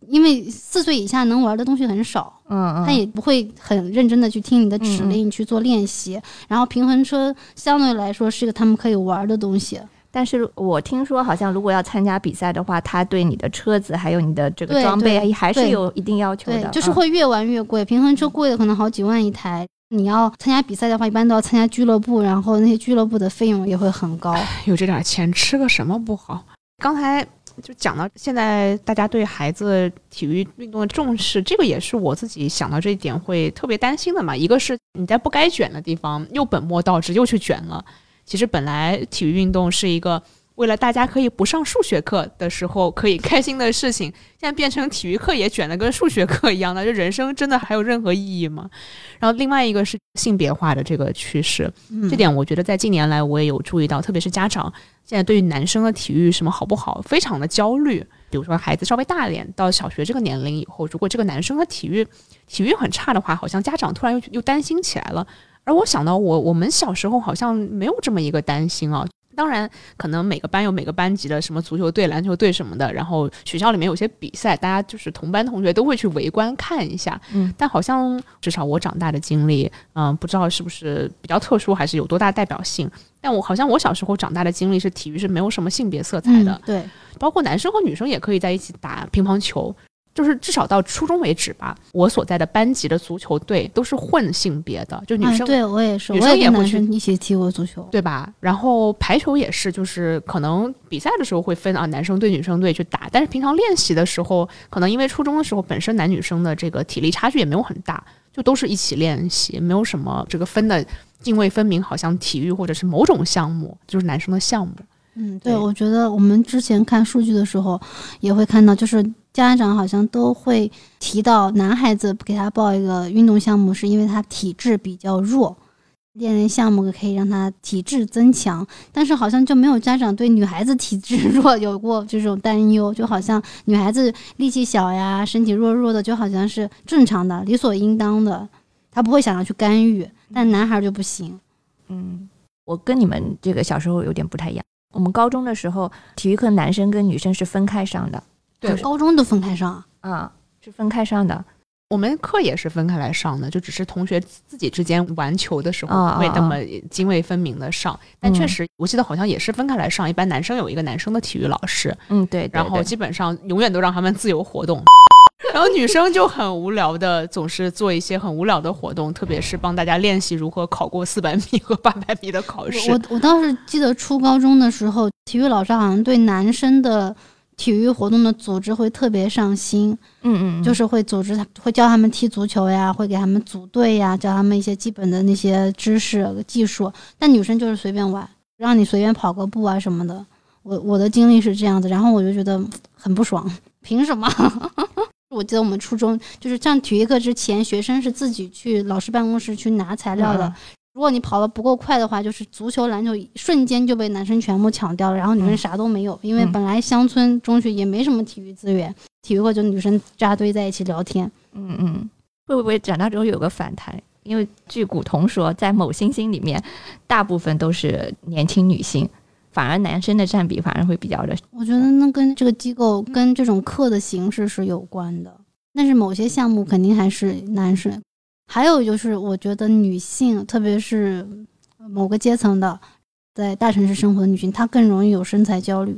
Speaker 1: 因为四岁以下能玩的东西很少，嗯嗯，他也不会很认真的去听你的指令去做练习，然后平衡车相对来说是一个他们可以玩的东西。
Speaker 3: 但是我听说，好像如果要参加比赛的话，他对你的车子还有你的这个装备还是有一定要求的。
Speaker 1: 就是会越玩越贵，平衡车贵的可能好几万一台。你要参加比赛的话，一般都要参加俱乐部，然后那些俱乐部的费用也会很高。
Speaker 2: 有这点钱吃个什么不好？刚才就讲到现在，大家对孩子体育运动的重视，这个也是我自己想到这一点会特别担心的嘛。一个是你在不该卷的地方又本末倒置，又去卷了。其实本来体育运动是一个为了大家可以不上数学课的时候可以开心的事情，现在变成体育课也卷得跟数学课一样的，这人生真的还有任何意义吗？然后另外一个是性别化的这个趋势，这点我觉得在近年来我也有注意到，特别是家长现在对于男生的体育什么好不好非常的焦虑。比如说孩子稍微大一点，到小学这个年龄以后，如果这个男生的体育体育很差的话，好像家长突然又又担心起来了。而我想到，我我们小时候好像没有这么一个担心啊。当然，可能每个班有每个班级的什么足球队、篮球队什么的，然后学校里面有些比赛，大家就是同班同学都会去围观看一下。嗯，但好像至少我长大的经历，嗯，不知道是不是比较特殊，还是有多大代表性。但我好像我小时候长大的经历是体育是没有什么性别色彩的，
Speaker 1: 对，
Speaker 2: 包括男生和女生也可以在一起打乒乓球。就是至少到初中为止吧，我所在的班级的足球队都是混性别的，就女生，
Speaker 1: 对我也是，
Speaker 2: 女生也会去
Speaker 1: 一起踢过足球，
Speaker 2: 对吧？然后排球也是，就是可能比赛的时候会分啊，男生队、女生队去打，但是平常练习的时候，可能因为初中的时候本身男女生的这个体力差距也没有很大，就都是一起练习，没有什么这个分的泾渭分明，好像体育或者是某种项目就是男生的项目。
Speaker 1: 嗯，对，我觉得我们之前看数据的时候也会看到，就是。家长好像都会提到，男孩子给他报一个运动项目，是因为他体质比较弱，练练项目可以让他体质增强。但是好像就没有家长对女孩子体质弱有过这种担忧，就好像女孩子力气小呀，身体弱弱的，就好像是正常的、理所应当的，他不会想要去干预。但男孩就不行。
Speaker 3: 嗯，我跟你们这个小时候有点不太一样。我们高中的时候，体育课男生跟女生是分开上的。
Speaker 1: 对，高中都分开上
Speaker 3: 啊，是分开上的。
Speaker 2: 我们课也是分开来上的，就只是同学自己之间玩球的时候不会那么泾渭分明的上。但确实，我记得好像也是分开来上。一般男生有一个男生的体育老师，
Speaker 3: 嗯，对，
Speaker 2: 然后基本上永远都让他们自由活动。然后女生就很无聊的，总是做一些很无聊的活动，特别是帮大家练习如何考过四百米和八百米的考试。
Speaker 1: 我我倒是记得初高中的时候，体育老师好像对男生的。体育活动的组织会特别上心，
Speaker 3: 嗯嗯，
Speaker 1: 就是会组织他，会教他们踢足球呀，会给他们组队呀，教他们一些基本的那些知识技术。但女生就是随便玩，让你随便跑个步啊什么的。我我的经历是这样子，然后我就觉得很不爽，凭什么？我记得我们初中就是上体育课之前，学生是自己去老师办公室去拿材料的。如果你跑得不够快的话，就是足球、篮球瞬间就被男生全部抢掉了，然后女生啥都没有，因为本来乡村中学也没什么体育资源，体育课就女生扎堆在一起聊天。
Speaker 3: 嗯嗯，会不会长大之后有个反弹？因为据古潼说，在某星星里面，大部分都是年轻女性，反而男生的占比反而会比较的。
Speaker 1: 我觉得那跟这个机构跟这种课的形式是有关的，但是某些项目肯定还是男生。还有就是，我觉得女性，特别是某个阶层的，在大城市生活的女性，她更容易有身材焦虑。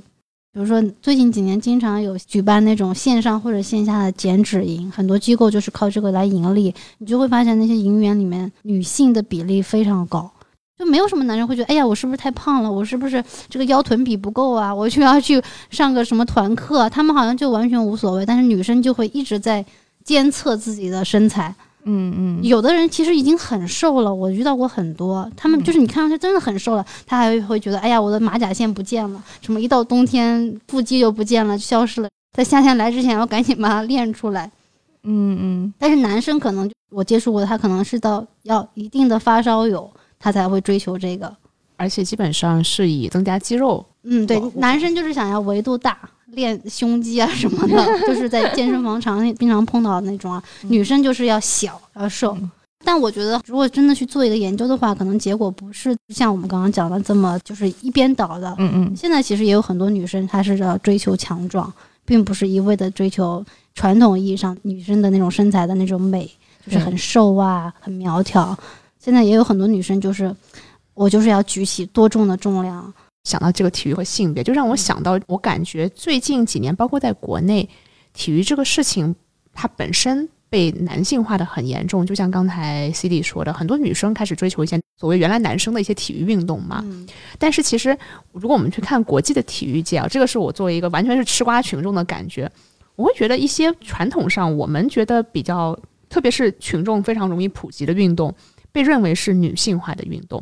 Speaker 1: 比如说，最近几年经常有举办那种线上或者线下的减脂营，很多机构就是靠这个来盈利。你就会发现那些营员里面女性的比例非常高，就没有什么男人会觉得，哎呀，我是不是太胖了？我是不是这个腰臀比不够啊？我就要去上个什么团课？他们好像就完全无所谓，但是女生就会一直在监测自己的身材。
Speaker 3: 嗯嗯，
Speaker 1: 有的人其实已经很瘦了，我遇到过很多，他们就是你看上去真的很瘦了，他还会觉得，哎呀，我的马甲线不见了，什么一到冬天腹肌就不见了，消失了，在夏天来之前要赶紧把它练出来。
Speaker 3: 嗯嗯，
Speaker 1: 但是男生可能我接触过，他可能是到要一定的发烧友，他才会追求这个，
Speaker 2: 而且基本上是以增加肌肉。
Speaker 1: 嗯，对，男生就是想要维度大。练胸肌啊什么的，就是在健身房常经常碰到的那种啊。女生就是要小要瘦，但我觉得如果真的去做一个研究的话，可能结果不是像我们刚刚讲的这么就是一边倒的。
Speaker 3: 嗯嗯。
Speaker 1: 现在其实也有很多女生，她是要追求强壮，并不是一味的追求传统意义上女生的那种身材的那种美，就是很瘦啊，很苗条。现在也有很多女生，就是我就是要举起多重的重量。
Speaker 2: 想到这个体育和性别，就让我想到，我感觉最近几年，包括在国内，体育这个事情，它本身被男性化的很严重。就像刚才 C D 说的，很多女生开始追求一些所谓原来男生的一些体育运动嘛。但是其实，如果我们去看国际的体育界啊，这个是我作为一个完全是吃瓜群众的感觉，我会觉得一些传统上我们觉得比较，特别是群众非常容易普及的运动，被认为是女性化的运动，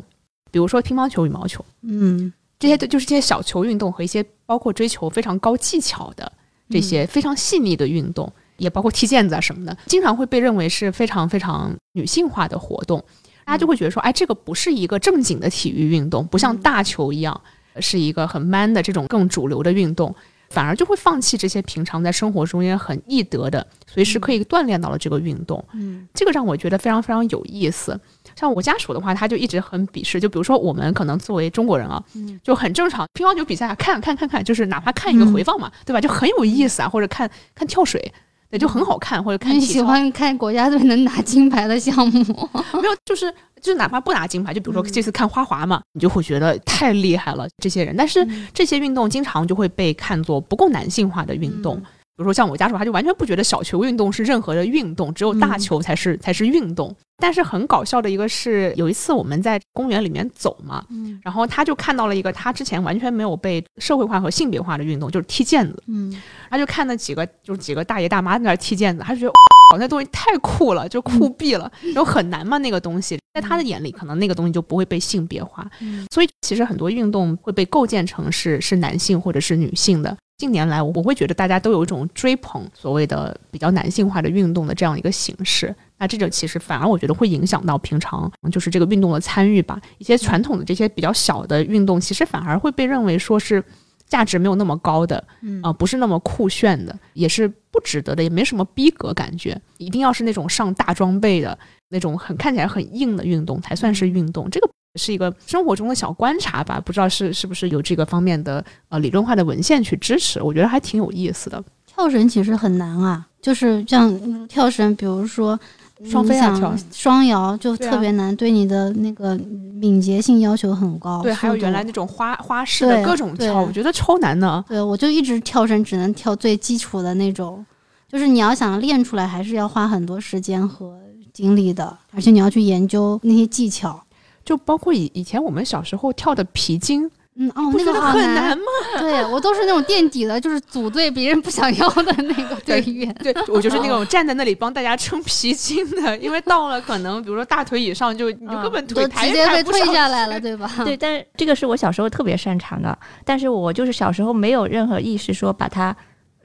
Speaker 2: 比如说乒乓球、羽毛球。
Speaker 1: 嗯。
Speaker 2: 这些就是这些小球运动和一些包括追求非常高技巧的这些非常细腻的运动，也包括踢毽子啊什么的，经常会被认为是非常非常女性化的活动。大家就会觉得说，哎，这个不是一个正经的体育运动，不像大球一样是一个很 man 的这种更主流的运动，反而就会放弃这些平常在生活中也很易得的、随时可以锻炼到的这个运动。
Speaker 1: 嗯，
Speaker 2: 这个让我觉得非常非常有意思。像我家属的话，他就一直很鄙视。就比如说，我们可能作为中国人啊，就很正常。乒乓球比赛看看看看，就是哪怕看一个回放嘛，对吧？就很有意思啊。或者看看跳水，对，就很好看。或者看
Speaker 1: 喜欢看国家队能拿金牌的项目，
Speaker 2: 没有，就是就是哪怕不拿金牌，就比如说这次看花滑嘛，你就会觉得太厉害了这些人。但是这些运动经常就会被看作不够男性化的运动。比如说像我家属，他就完全不觉得小球运动是任何的运动，只有大球才是才是运动。但是很搞笑的一个是，有一次我们在公园里面走嘛，然后他就看到了一个他之前完全没有被社会化和性别化的运动，就是踢毽子。
Speaker 1: 嗯，
Speaker 2: 他就看那几个就是几个大爷大妈在那踢毽子，他就觉得哦那东西太酷了，就酷毙了，然后很难嘛那个东西，在他的眼里可能那个东西就不会被性别化。所以其实很多运动会被构建成是是男性或者是女性的。近年来，我我会觉得大家都有一种追捧所谓的比较男性化的运动的这样一个形式。那这种其实反而我觉得会影响到平常就是这个运动的参与吧。一些传统的这些比较小的运动，其实反而会被认为说是价值没有那么高的，啊，不是那么酷炫的，也是不值得的，也没什么逼格感觉。一定要是那种上大装备的那种很看起来很硬的运动才算是运动。这个。是一个生活中的小观察吧，不知道是是不是有这个方面的呃理论化的文献去支持，我觉得还挺有意思的。
Speaker 1: 跳绳其实很难啊，就是像跳绳，比如说
Speaker 2: 双飞啊，跳
Speaker 1: 双摇就特别难，对你的那个敏捷性要求很高。
Speaker 2: 对，还有原来那种花花式的各种跳，我觉得超难的。
Speaker 1: 对，我就一直跳绳，只能跳最基础的那种，就是你要想练出来，还是要花很多时间和精力的，而且你要去研究那些技巧。
Speaker 2: 就包括以以前我们小时候跳的皮筋，
Speaker 1: 嗯哦，那个
Speaker 2: 很难吗？
Speaker 1: 对我都是那种垫底的，就是组队别人不想要的那个队员。
Speaker 2: 对我就是那 种站在那里帮大家撑皮筋的，因为到了可能比如说大腿以上就你就根本腿抬
Speaker 1: 直接被退下来了，对吧？
Speaker 3: 对，但是这个是我小时候特别擅长的，但是我就是小时候没有任何意识说把它。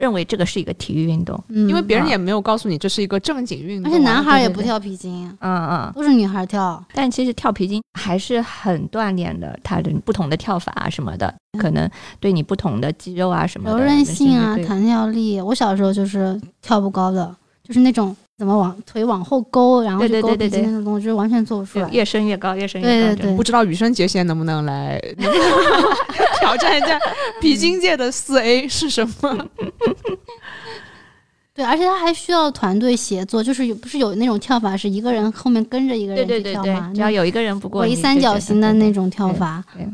Speaker 3: 认为这个是一个体育运动，
Speaker 2: 因为别人也没有告诉你这是一个正经运动，
Speaker 1: 而且男孩也不跳皮筋，
Speaker 3: 嗯嗯，
Speaker 1: 都是女孩跳。
Speaker 3: 但其实跳皮筋还是很锻炼的，它的不同的跳法啊什么的，可能对你不同的肌肉啊什么
Speaker 1: 柔韧性啊、弹跳力。我小时候就是跳不高的，就是那种怎么往腿往后勾，然后
Speaker 3: 去
Speaker 1: 勾鼻筋那种动作，就是完全做不出来。
Speaker 3: 越升越高，越升越
Speaker 1: 高。对对对，
Speaker 2: 不知道羽生结弦能不能来 挑战一下 皮筋界的四 A 是什么？
Speaker 1: 对，而且他还需要团队协作，就是有不是有那种跳法是一个人后面跟着一个人
Speaker 3: 去
Speaker 1: 跳
Speaker 3: 吗？只要有一个人不过，
Speaker 1: 围三角形的那种跳法。
Speaker 3: 对，
Speaker 1: 对，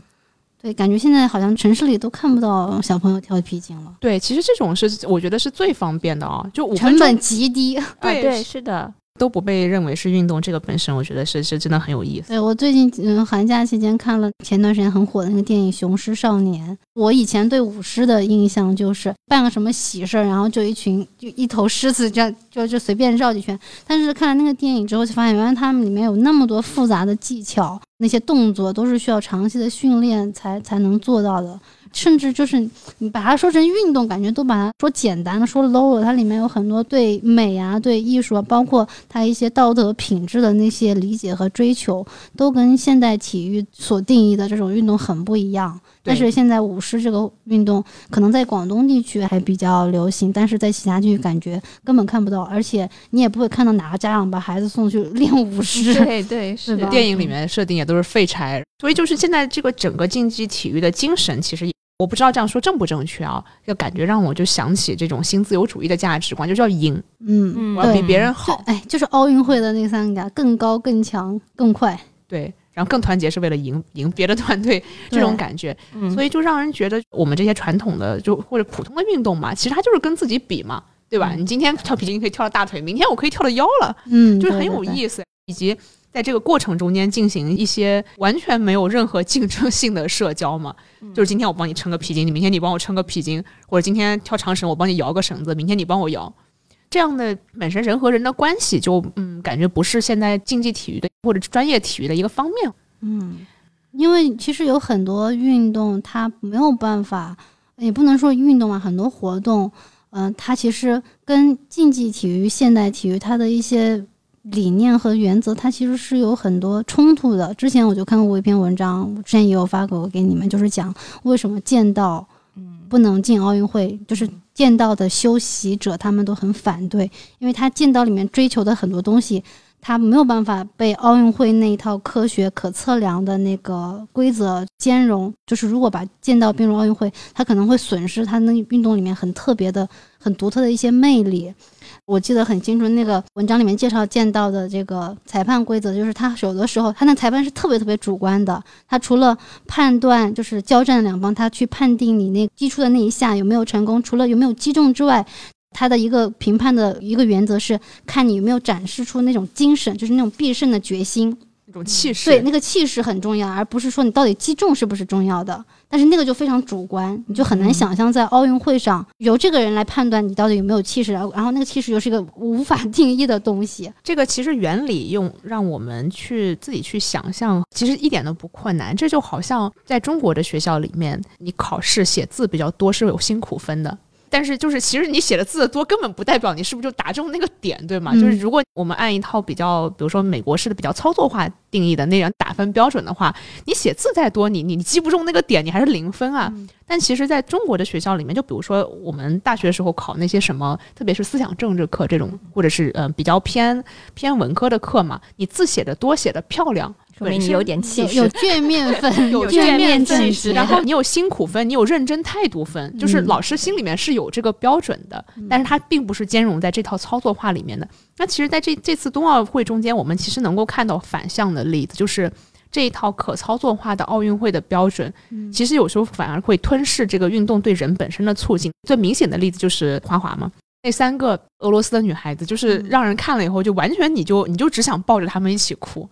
Speaker 1: 感觉现在好像城市里都看不到小朋友跳皮筋了。
Speaker 2: 对，其实这种是我觉得是最方便的啊，就
Speaker 1: 成本极低。
Speaker 3: 对对，是的。
Speaker 2: 都不被认为是运动，这个本身我觉得是是真的很有意思。
Speaker 1: 对我最近嗯寒假期间看了前段时间很火的那个电影《雄狮少年》。我以前对舞狮的印象就是办个什么喜事儿，然后就一群就一头狮子这样 就就随便绕几圈。但是看了那个电影之后，就发现原来他们里面有那么多复杂的技巧，那些动作都是需要长期的训练才才能做到的。甚至就是你把它说成运动，感觉都把它说简单了，说 low 了。它里面有很多对美啊、对艺术啊，包括它一些道德品质的那些理解和追求，都跟现代体育所定义的这种运动很不一样。但是现在舞狮这个运动可能在广东地区还比较流行，但是在其他地区感觉根本看不到，而且你也不会看到哪个家长把孩子送去练舞狮。
Speaker 3: 对对，是的
Speaker 2: 电影里面设定也都是废柴，所以就是现在这个整个竞技体育的精神其实。我不知道这样说正不正确啊？就感觉让我就想起这种新自由主义的价值观，就叫赢。
Speaker 1: 嗯嗯，
Speaker 2: 我要比别人好。
Speaker 1: 哎，就是奥运会的那三个，更高、更强、更快。
Speaker 2: 对，然后更团结是为了赢赢别的团队，这种感觉。所以就让人觉得我们这些传统的就或者普通的运动嘛，其实它就是跟自己比嘛，对吧？你今天跳皮筋可以跳到大腿，明天我可以跳到腰了。
Speaker 1: 嗯，
Speaker 2: 就是很有意思，以及。在这个过程中间进行一些完全没有任何竞争性的社交嘛，就是今天我帮你撑个皮筋，你明天你帮我撑个皮筋，或者今天跳长绳我帮你摇个绳子，明天你帮我摇，这样的本身人和人的关系就嗯感觉不是现在竞技体育的或者专业体育的一个方面。
Speaker 1: 嗯，因为其实有很多运动它没有办法，也不能说运动嘛，很多活动，嗯，它其实跟竞技体育、现代体育它的一些。理念和原则，它其实是有很多冲突的。之前我就看过一篇文章，我之前也有发过给你们，就是讲为什么剑道不能进奥运会，就是剑道的修习者他们都很反对，因为他剑道里面追求的很多东西，他没有办法被奥运会那一套科学可测量的那个规则兼容。就是如果把剑道并入奥运会，它可能会损失它那运动里面很特别的、很独特的一些魅力。我记得很清楚，那个文章里面介绍见到的这个裁判规则，就是他有的时候他那裁判是特别特别主观的，他除了判断就是交战两方，他去判定你那击出的那一下有没有成功，除了有没有击中之外，他的一个评判的一个原则是看你有没有展示出那种精神，就是那种必胜的决心。
Speaker 2: 种气势，
Speaker 1: 对那个气势很重要，而不是说你到底击中是不是重要的。但是那个就非常主观，你就很难想象在奥运会上由这个人来判断你到底有没有气势，然后然后那个气势又是一个无法 定义的东西。
Speaker 2: 这个其实原理用让我们去自己去想象，其实一点都不困难。这就好像在中国的学校里面，你考试写字比较多是有辛苦分的。但是，就是其实你写的字的多，根本不代表你是不是就打中那个点，对吗？就是如果我们按一套比较，比如说美国式的比较操作化定义的那样打分标准的话，你写字再多，你你你击不中那个点，你还是零分啊。但其实在中国的学校里面，就比如说我们大学时候考那些什么，特别是思想政治课这种，或者是呃比较偏偏文科的课嘛，你字写的多，写的漂亮。
Speaker 3: 说明你有点气势，
Speaker 1: 有卷面分，
Speaker 2: 有
Speaker 1: 卷面
Speaker 2: 气势。然后你有辛苦分，你有认真态度分，就是老师心里面是有这个标准的，但是它并不是兼容在这套操作化里面的。那其实，在这这次冬奥会中间，我们其实能够看到反向的例子，就是这一套可操作化的奥运会的标准，其实有时候反而会吞噬这个运动对人本身的促进。最明显的例子就是花滑嘛，那三个俄罗斯的女孩子，就是让人看了以后就完全你就你就只想抱着她们一起哭。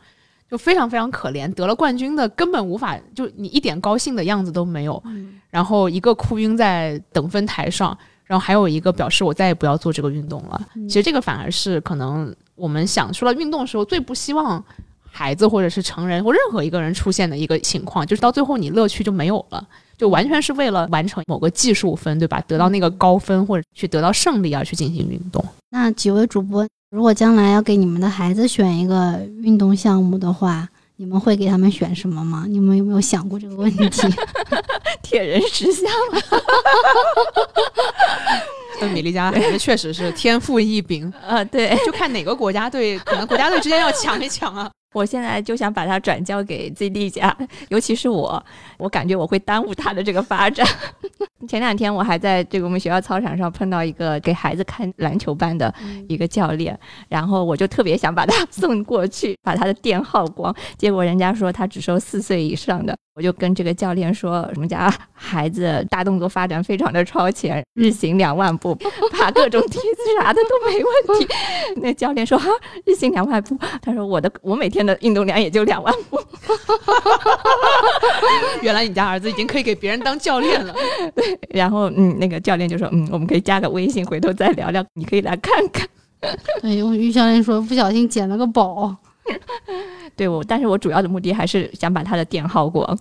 Speaker 2: 就非常非常可怜，得了冠军的根本无法，就你一点高兴的样子都没有。然后一个哭晕在等分台上，然后还有一个表示我再也不要做这个运动了。其实这个反而是可能我们想说到运动的时候最不希望孩子或者是成人或任何一个人出现的一个情况，就是到最后你乐趣就没有了，就完全是为了完成某个技术分，对吧？得到那个高分或者去得到胜利而去进行运动。
Speaker 1: 那几位主播。如果将来要给你们的孩子选一个运动项目的话，你们会给他们选什么吗？你们有没有想过这个问题？
Speaker 3: 铁人石像。
Speaker 2: 那米利加孩子确实是天赋异禀。
Speaker 3: 呃，对，
Speaker 2: 就看哪个国家队，可能国家队之间要抢一抢啊。
Speaker 3: 我现在就想把他转交给 ZD 家，尤其是我，我感觉我会耽误他的这个发展。前两天我还在这个我们学校操场上碰到一个给孩子看篮球班的一个教练，然后我就特别想把他 送过去，把他的电耗光，结果人家说他只收四岁以上的。我就跟这个教练说，我们家孩子大动作发展非常的超前，日行两万步，爬各种梯子啥的都没问题。那教练说哈，日行两万步，他说我的我每天的运动量也就两万步。
Speaker 2: 原来你家儿子已经可以给别人当教练了。
Speaker 3: 对，然后嗯，那个教练就说嗯，我们可以加个微信，回头再聊聊，你可以来看看。
Speaker 1: 哎呦于教练说不小心捡了个宝。
Speaker 3: 对我，但是我主要的目的还是想把他的电耗光。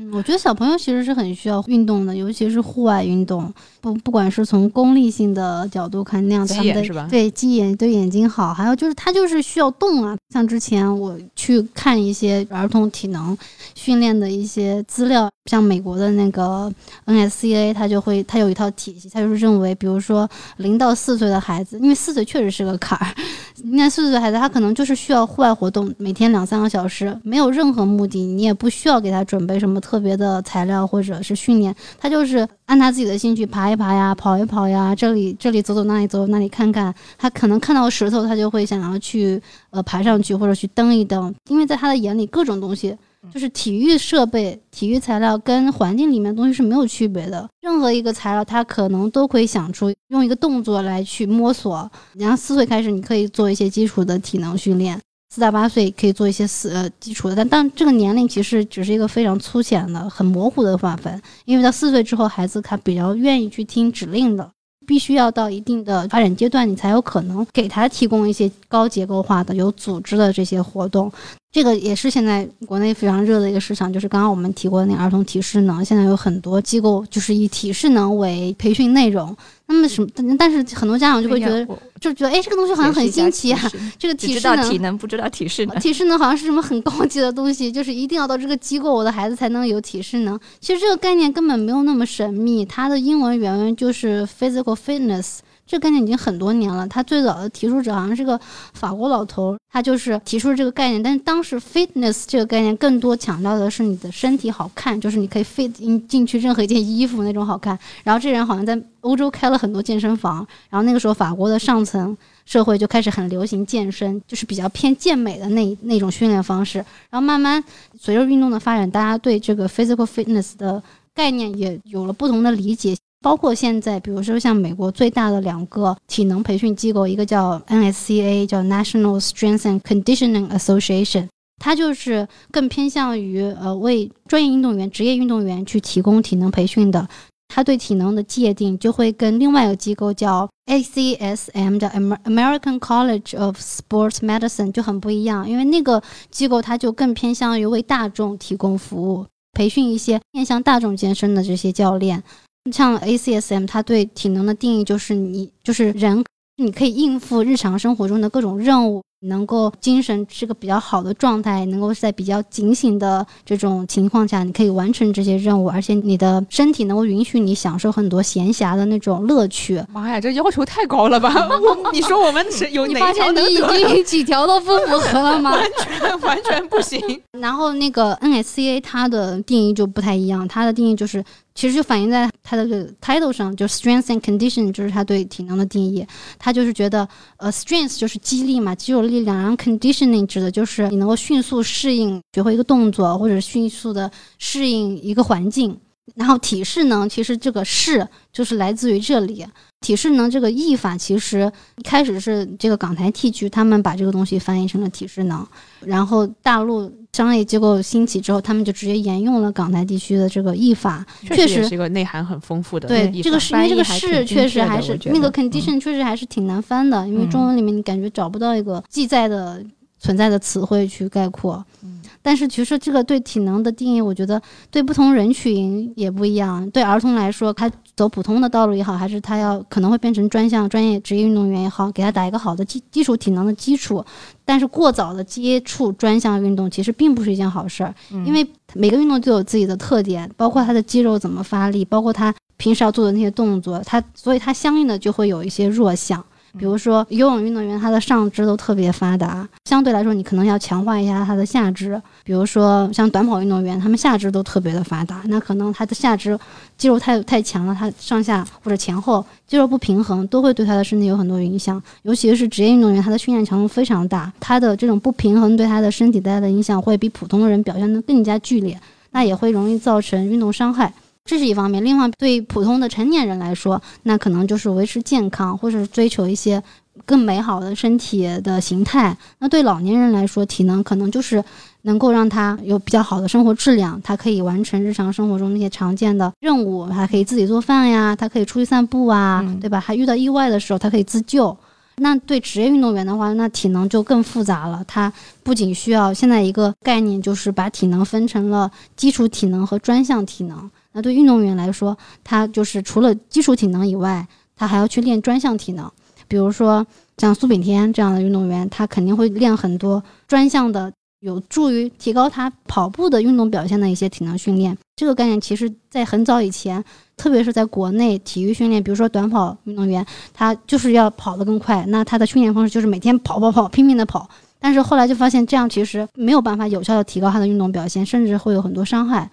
Speaker 1: 嗯，我觉得小朋友其实是很需要运动的，尤其是户外运动。不，不管是从功利性的角度看，那样对他们的对鸡眼对眼睛好，还有就是他就是需要动啊。像之前我去看一些儿童体能训练的一些资料，像美国的那个 NSCA，他就会他有一套体系，他就是认为，比如说零到四岁的孩子，因为四岁确实是个坎儿，应该四岁的孩子他可能就是需要户外活动，每天两三个小时，没有任何目的，你也不需要给他准备什么特别的材料或者是训练，他就是按他自己的兴趣爬一爬呀，跑一跑呀，这里这里走走，那里走走那里看看，他可能看到石头，他就会想要去呃爬上去或者去蹬一蹬，因为在他的眼里，各种东西就是体育设备、体育材料跟环境里面东西是没有区别的，任何一个材料他可能都可以想出用一个动作来去摸索。然后四岁开始，你可以做一些基础的体能训练。四到八岁可以做一些四呃基础的，但但这个年龄其实只是一个非常粗浅的、很模糊的划分，因为到四岁之后，孩子他比较愿意去听指令的，必须要到一定的发展阶段，你才有可能给他提供一些高结构化的、有组织的这些活动。这个也是现在国内非常热的一个市场，就是刚刚我们提过的那儿童体适能，现在有很多机构就是以体适能为培训内容。那么什么？但是很多家长就会觉得，就觉得哎，这个东西好像很新奇啊。这个体
Speaker 3: 适能体能不知道体适能，
Speaker 1: 体适能好像是什么很高级的东西，就是一定要到这个机构，我的孩子才能有体适能。其实这个概念根本没有那么神秘，它的英文原文就是 physical fitness。这概念已经很多年了，他最早的提出者好像是个法国老头，他就是提出这个概念。但是当时 fitness 这个概念更多强调的是你的身体好看，就是你可以 fit 进进去任何一件衣服那种好看。然后这人好像在欧洲开了很多健身房，然后那个时候法国的上层社会就开始很流行健身，就是比较偏健美的那那种训练方式。然后慢慢随着运动的发展，大家对这个 physical fitness 的概念也有了不同的理解。包括现在，比如说像美国最大的两个体能培训机构，一个叫 NSCA，叫 National Strength and Conditioning Association，它就是更偏向于呃为专业运动员、职业运动员去提供体能培训的。它对体能的界定就会跟另外一个机构叫 ACSM，叫 American College of Sports Medicine 就很不一样，因为那个机构它就更偏向于为大众提供服务，培训一些面向大众健身的这些教练。像 ACSM，它对体能的定义就是你就是人，你可以应付日常生活中的各种任务。能够精神是个比较好的状态，能够在比较警醒的这种情况下，你可以完成这些任务，而且你的身体能够允许你享受很多闲暇的那种乐趣。
Speaker 2: 妈呀，这要求太高了吧？我你说我们是有哪条
Speaker 1: 你已经几条都不符合了吗？
Speaker 2: 完全完全不行。
Speaker 1: 然后那个 NSCA 它的定义就不太一样，它的定义就是。其实就反映在他的这个 title 上，就 strength and condition 就是他对体能的定义。他就是觉得，呃，strength 就是肌力嘛，肌肉力量，然后 conditioning 指的就是你能够迅速适应、学会一个动作，或者迅速的适应一个环境。然后体式呢，其实这个适就是来自于这里。体适能这个译法其实一开始是这个港台 T 区他们把这个东西翻译成了体适能，然后大陆商业机构兴起之后，他们就直接沿用了港台地区的这个译法，确实
Speaker 2: 是一个内涵很丰富的。
Speaker 1: 对，这个是因为这个是确实还是那个 condition 确实还是挺难翻的，因为中文里面你感觉找不到一个记载的存在的词汇去概括。但是其实这个对体能的定义，我觉得对不同人群也不一样。对儿童来说，他走普通的道路也好，还是他要可能会变成专项专业职业运动员也好，给他打一个好的基基础体能的基础。但是过早的接触专项运动其实并不是一件好事儿，因为每个运动都有自己的特点，包括他的肌肉怎么发力，包括他平时要做的那些动作，他所以他相应的就会有一些弱项。比如说游泳运动员，他的上肢都特别发达，相对来说你可能要强化一下他的下肢。比如说像短跑运动员，他们下肢都特别的发达，那可能他的下肢肌肉太太强了，他上下或者前后肌肉不平衡，都会对他的身体有很多影响。尤其是职业运动员，他的训练强度非常大，他的这种不平衡对他的身体带来的影响会比普通的人表现得更加剧烈，那也会容易造成运动伤害。这是一方面，另外对普通的成年人来说，那可能就是维持健康，或者是追求一些更美好的身体的形态。那对老年人来说，体能可能就是能够让他有比较好的生活质量，他可以完成日常生活中那些常见的任务，还可以自己做饭呀，他可以出去散步啊，对吧？还遇到意外的时候，他可以自救。那对职业运动员的话，那体能就更复杂了。他不仅需要现在一个概念，就是把体能分成了基础体能和专项体能。那对运动员来说，他就是除了基础体能以外，他还要去练专项体能。比如说像苏炳添这样的运动员，他肯定会练很多专项的，有助于提高他跑步的运动表现的一些体能训练。这个概念其实在很早以前，特别是在国内体育训练，比如说短跑运动员，他就是要跑得更快，那他的训练方式就是每天跑跑跑，拼命的跑。但是后来就发现，这样其实没有办法有效的提高他的运动表现，甚至会有很多伤害。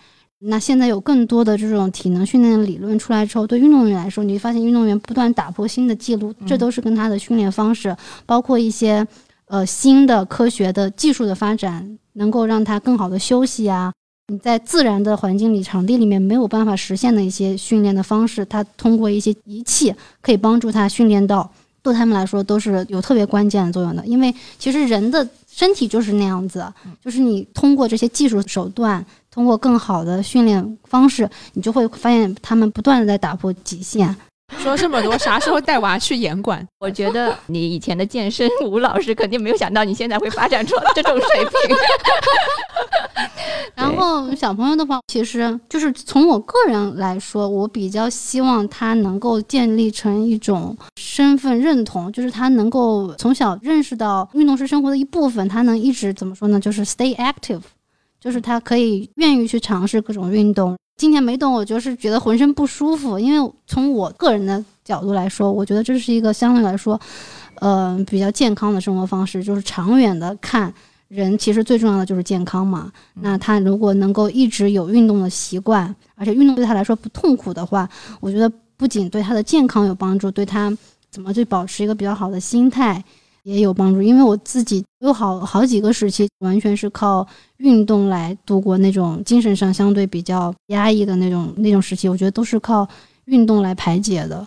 Speaker 1: 那现在有更多的这种体能训练的理论出来之后，对运动员来说，你会发现运动员不断打破新的记录，这都是跟他的训练方式，包括一些呃新的科学的技术的发展，能够让他更好的休息啊。你在自然的环境里、场地里面没有办法实现的一些训练的方式，他通过一些仪器可以帮助他训练到，对他们来说都是有特别关键的作用的。因为其实人的身体就是那样子，就是你通过这些技术手段。通过更好的训练方式，你就会发现他们不断的在打破极限。
Speaker 2: 说这么多，啥时候带娃去严管？
Speaker 3: 我觉得你以前的健身吴老师肯定没有想到你现在会发展出这种水平。
Speaker 1: 然后小朋友的话，其实就是从我个人来说，我比较希望他能够建立成一种身份认同，就是他能够从小认识到运动是生活的一部分，他能一直怎么说呢？就是 stay active。就是他可以愿意去尝试各种运动。今天没动，我就是觉得浑身不舒服。因为从我个人的角度来说，我觉得这是一个相对来说，呃，比较健康的生活方式。就是长远的看，人其实最重要的就是健康嘛。那他如果能够一直有运动的习惯，而且运动对他来说不痛苦的话，我觉得不仅对他的健康有帮助，对他怎么去保持一个比较好的心态。也有帮助，因为我自己有好好几个时期，完全是靠运动来度过那种精神上相对比较压抑的那种那种时期。我觉得都是靠运动来排解的。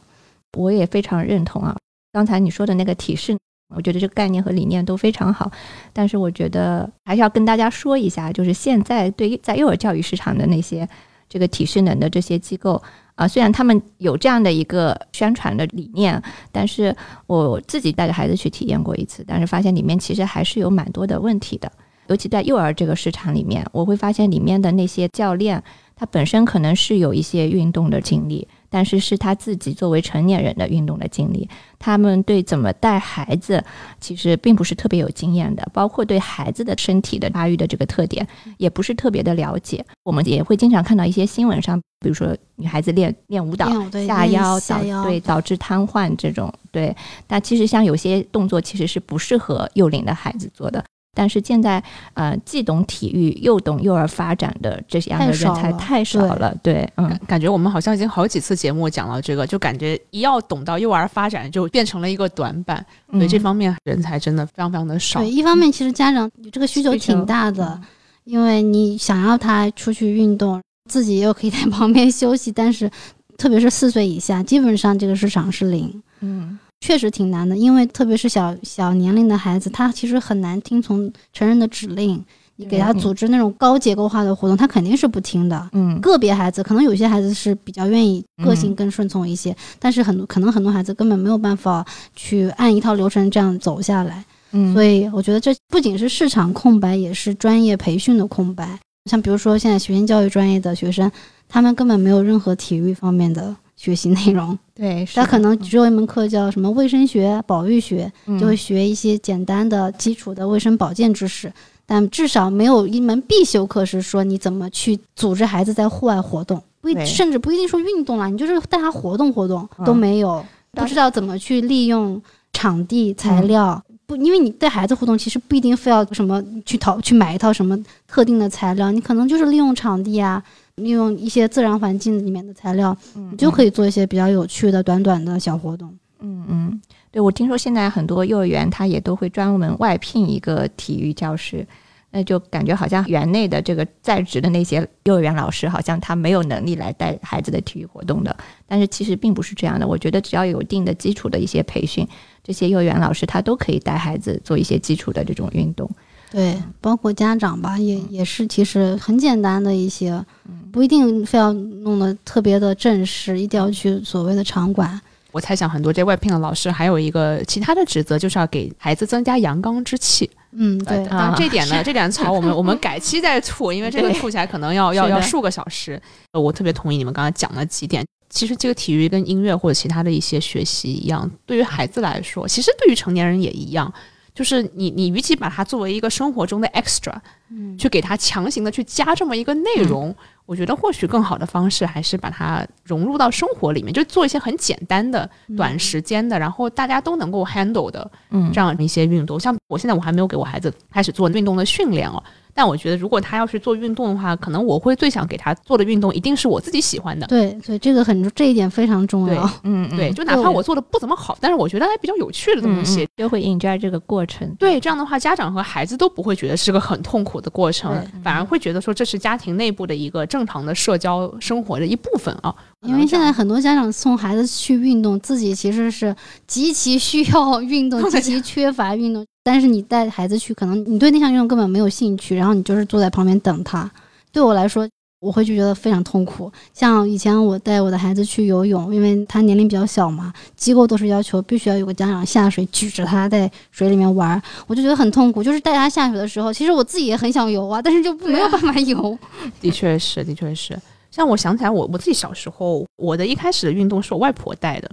Speaker 3: 我也非常认同啊，刚才你说的那个体式，我觉得这个概念和理念都非常好。但是我觉得还是要跟大家说一下，就是现在对于在幼儿教育市场的那些这个体适能的这些机构。啊，虽然他们有这样的一个宣传的理念，但是我自己带着孩子去体验过一次，但是发现里面其实还是有蛮多的问题的，尤其在幼儿这个市场里面，我会发现里面的那些教练，他本身可能是有一些运动的经历。但是是他自己作为成年人的运动的经历，他们对怎么带孩子其实并不是特别有经验的，包括对孩子的身体的发育的这个特点也不是特别的了解。我们也会经常看到一些新闻上，比如说女孩子练练舞蹈下腰导对导致瘫痪这种对，但其实像有些动作其实是不适合幼龄的孩子做的。但是现在，呃，既懂体育又懂幼儿发展的这样的人才太少了。对，嗯，
Speaker 2: 感觉我们好像已经好几次节目讲了这个，就感觉一要懂到幼儿发展，就变成了一个短板。所以这方面人才真的非常非常的少。
Speaker 1: 对，一方面其实家长这个需求挺大的，因为你想要他出去运动，自己又可以在 旁边休息，但是特别是四岁以下，基本上这个市场是零。嗯。确实挺难的，因为特别是小小年龄的孩子，他其实很难听从成人的指令。你给他组织那种高结构化的活动，他肯定是不听的。嗯，个别孩子可能有些孩子是比较愿意，个性更顺从一些，但是很多可能很多孩子根本没有办法去按一套流程这样走下来。嗯，所以我觉得这不仅是市场空白，也是专业培训的空白。像比如说现在学前教育专业的学生，他们根本没有任何体育方面的。学习内容，
Speaker 3: 对，
Speaker 1: 他可能只有一门课叫什么卫生学、保育学，就会学一些简单的基础的卫生保健知识，但至少没有一门必修课是说你怎么去组织孩子在户外活动。不一甚至不一定说运动了，你就是带他活动活动都没有，不知道怎么去利用场地材料。不，因为你带孩子互动，其实不一定非要什么去淘去买一套什么特定的材料，你可能就是利用场地啊，利用一些自然环境里面的材料，你就可以做一些比较有趣的短短的小活动。
Speaker 3: 嗯嗯，对，我听说现在很多幼儿园他也都会专门外聘一个体育教师。那就感觉好像园内的这个在职的那些幼儿园老师，好像他没有能力来带孩子的体育活动的。但是其实并不是这样的。我觉得只要有一定的基础的一些培训，这些幼儿园老师他都可以带孩子做一些基础的这种运动。
Speaker 1: 对，包括家长吧，也也是其实很简单的一些，不一定非要弄得特别的正式，一定要去所谓的场馆。
Speaker 2: 我猜想很多这外聘的老师还有一个其他的职责，就是要给孩子增加阳刚之气。
Speaker 1: 嗯，对。
Speaker 2: 当然这点呢，这点草我们我们改期再吐，因为这个吐起来可能要要要数个小时。我特别同意你们刚才讲的几点。其实这个体育跟音乐或者其他的一些学习一样，对于孩子来说，其实对于成年人也一样。就是你你与其把它作为一个生活中的 extra，嗯，去给它强行的去加这么一个内容。我觉得或许更好的方式还是把它融入到生活里面，就做一些很简单的、短时间的，然后大家都能够 handle 的，嗯，这样一些运动。像我现在我还没有给我孩子开始做运动的训练哦。但我觉得，如果他要是做运动的话，可能我会最想给他做的运动，一定是我自己喜欢的。
Speaker 1: 对，所以这个很这一点非常重要。
Speaker 2: 嗯，对，就哪怕我做的不怎么好，但是我觉得还比较有趣的东西，
Speaker 3: 就会 enjoy 这个过程。
Speaker 2: 对，这样的话，家长和孩子都不会觉得是个很痛苦的过程，反而会觉得说这是家庭内部的一个正常的社交生活的一部分啊。
Speaker 1: 因为现在很多家长送孩子去运动，自己其实是极其需要运动，极其缺乏运动。但是你带孩子去，可能你对那项运动根本没有兴趣，然后你就是坐在旁边等他。对我来说，我会就觉得非常痛苦。像以前我带我的孩子去游泳，因为他年龄比较小嘛，机构都是要求必须要有个家长下水举着他在水里面玩，我就觉得很痛苦。就是带他下水的时候，其实我自己也很想游啊，但是就没有办法游。
Speaker 2: 的确是，的确是。像我想起来，我我自己小时候，我的一开始的运动是我外婆带的，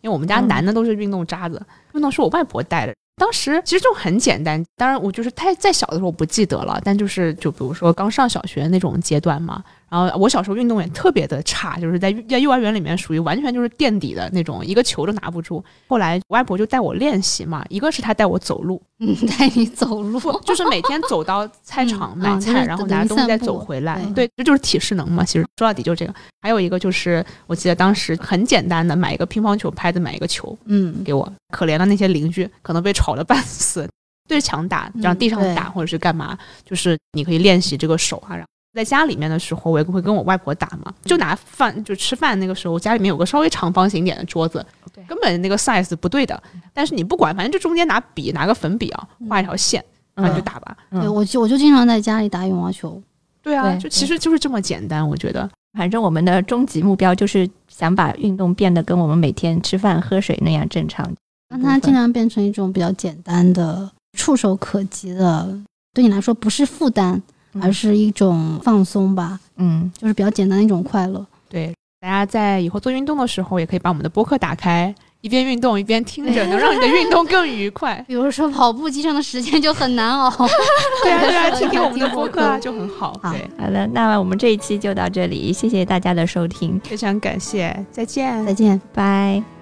Speaker 2: 因为我们家男的都是运动渣子，运动是我外婆带的。当时其实就很简单，当然我就是太再小的时候我不记得了，但就是就比如说刚上小学那种阶段嘛。然后我小时候运动也特别的差，就是在在幼儿园里面属于完全就是垫底的那种，一个球都拿不住。后来外婆就带我练习嘛，一个是她带我走路，
Speaker 1: 嗯，带你走路，
Speaker 2: 就是每天走到菜场买菜，然后拿东西再走回来。对，这就是体适能嘛。其实说到底就这个。还有一个就是，我记得当时很简单的，买一个乒乓球拍子，买一个球，嗯，给我。可怜的那些邻居可能被吵得半死，对着墙打，让地上打，或者是干嘛，就是你可以练习这个手啊，然后。在家里面的时候，我也会跟我外婆打嘛，就拿饭就吃饭那个时候，家里面有个稍微长方形点的桌子，根本那个 size 不对的。但是你不管，反正就中间拿笔，拿个粉笔啊，画一条线，然后就打吧。
Speaker 1: 对，我就我就经常在家里打羽毛球。
Speaker 2: 对啊，就其实就是这么简单，我觉得。
Speaker 3: 反正我们的终极目标就是想把运动变得跟我们每天吃饭喝水那样正常，
Speaker 1: 让它尽量变成一种比较简单的、触手可及的，对你来说不是负担。而是一种放松吧，嗯，就是比较简单的一种快乐。
Speaker 2: 对，大家在以后做运动的时候，也可以把我们的播客打开，一边运动一边听着，能让你的运动更愉快。
Speaker 1: 比如说跑步机上的时间就很难熬，
Speaker 2: 对啊，对啊，听听我们的播客啊就很好。
Speaker 3: 好，好的，那我们这一期就到这里，谢谢大家的收听，
Speaker 2: 非常感谢，再见，
Speaker 1: 再见，
Speaker 3: 拜。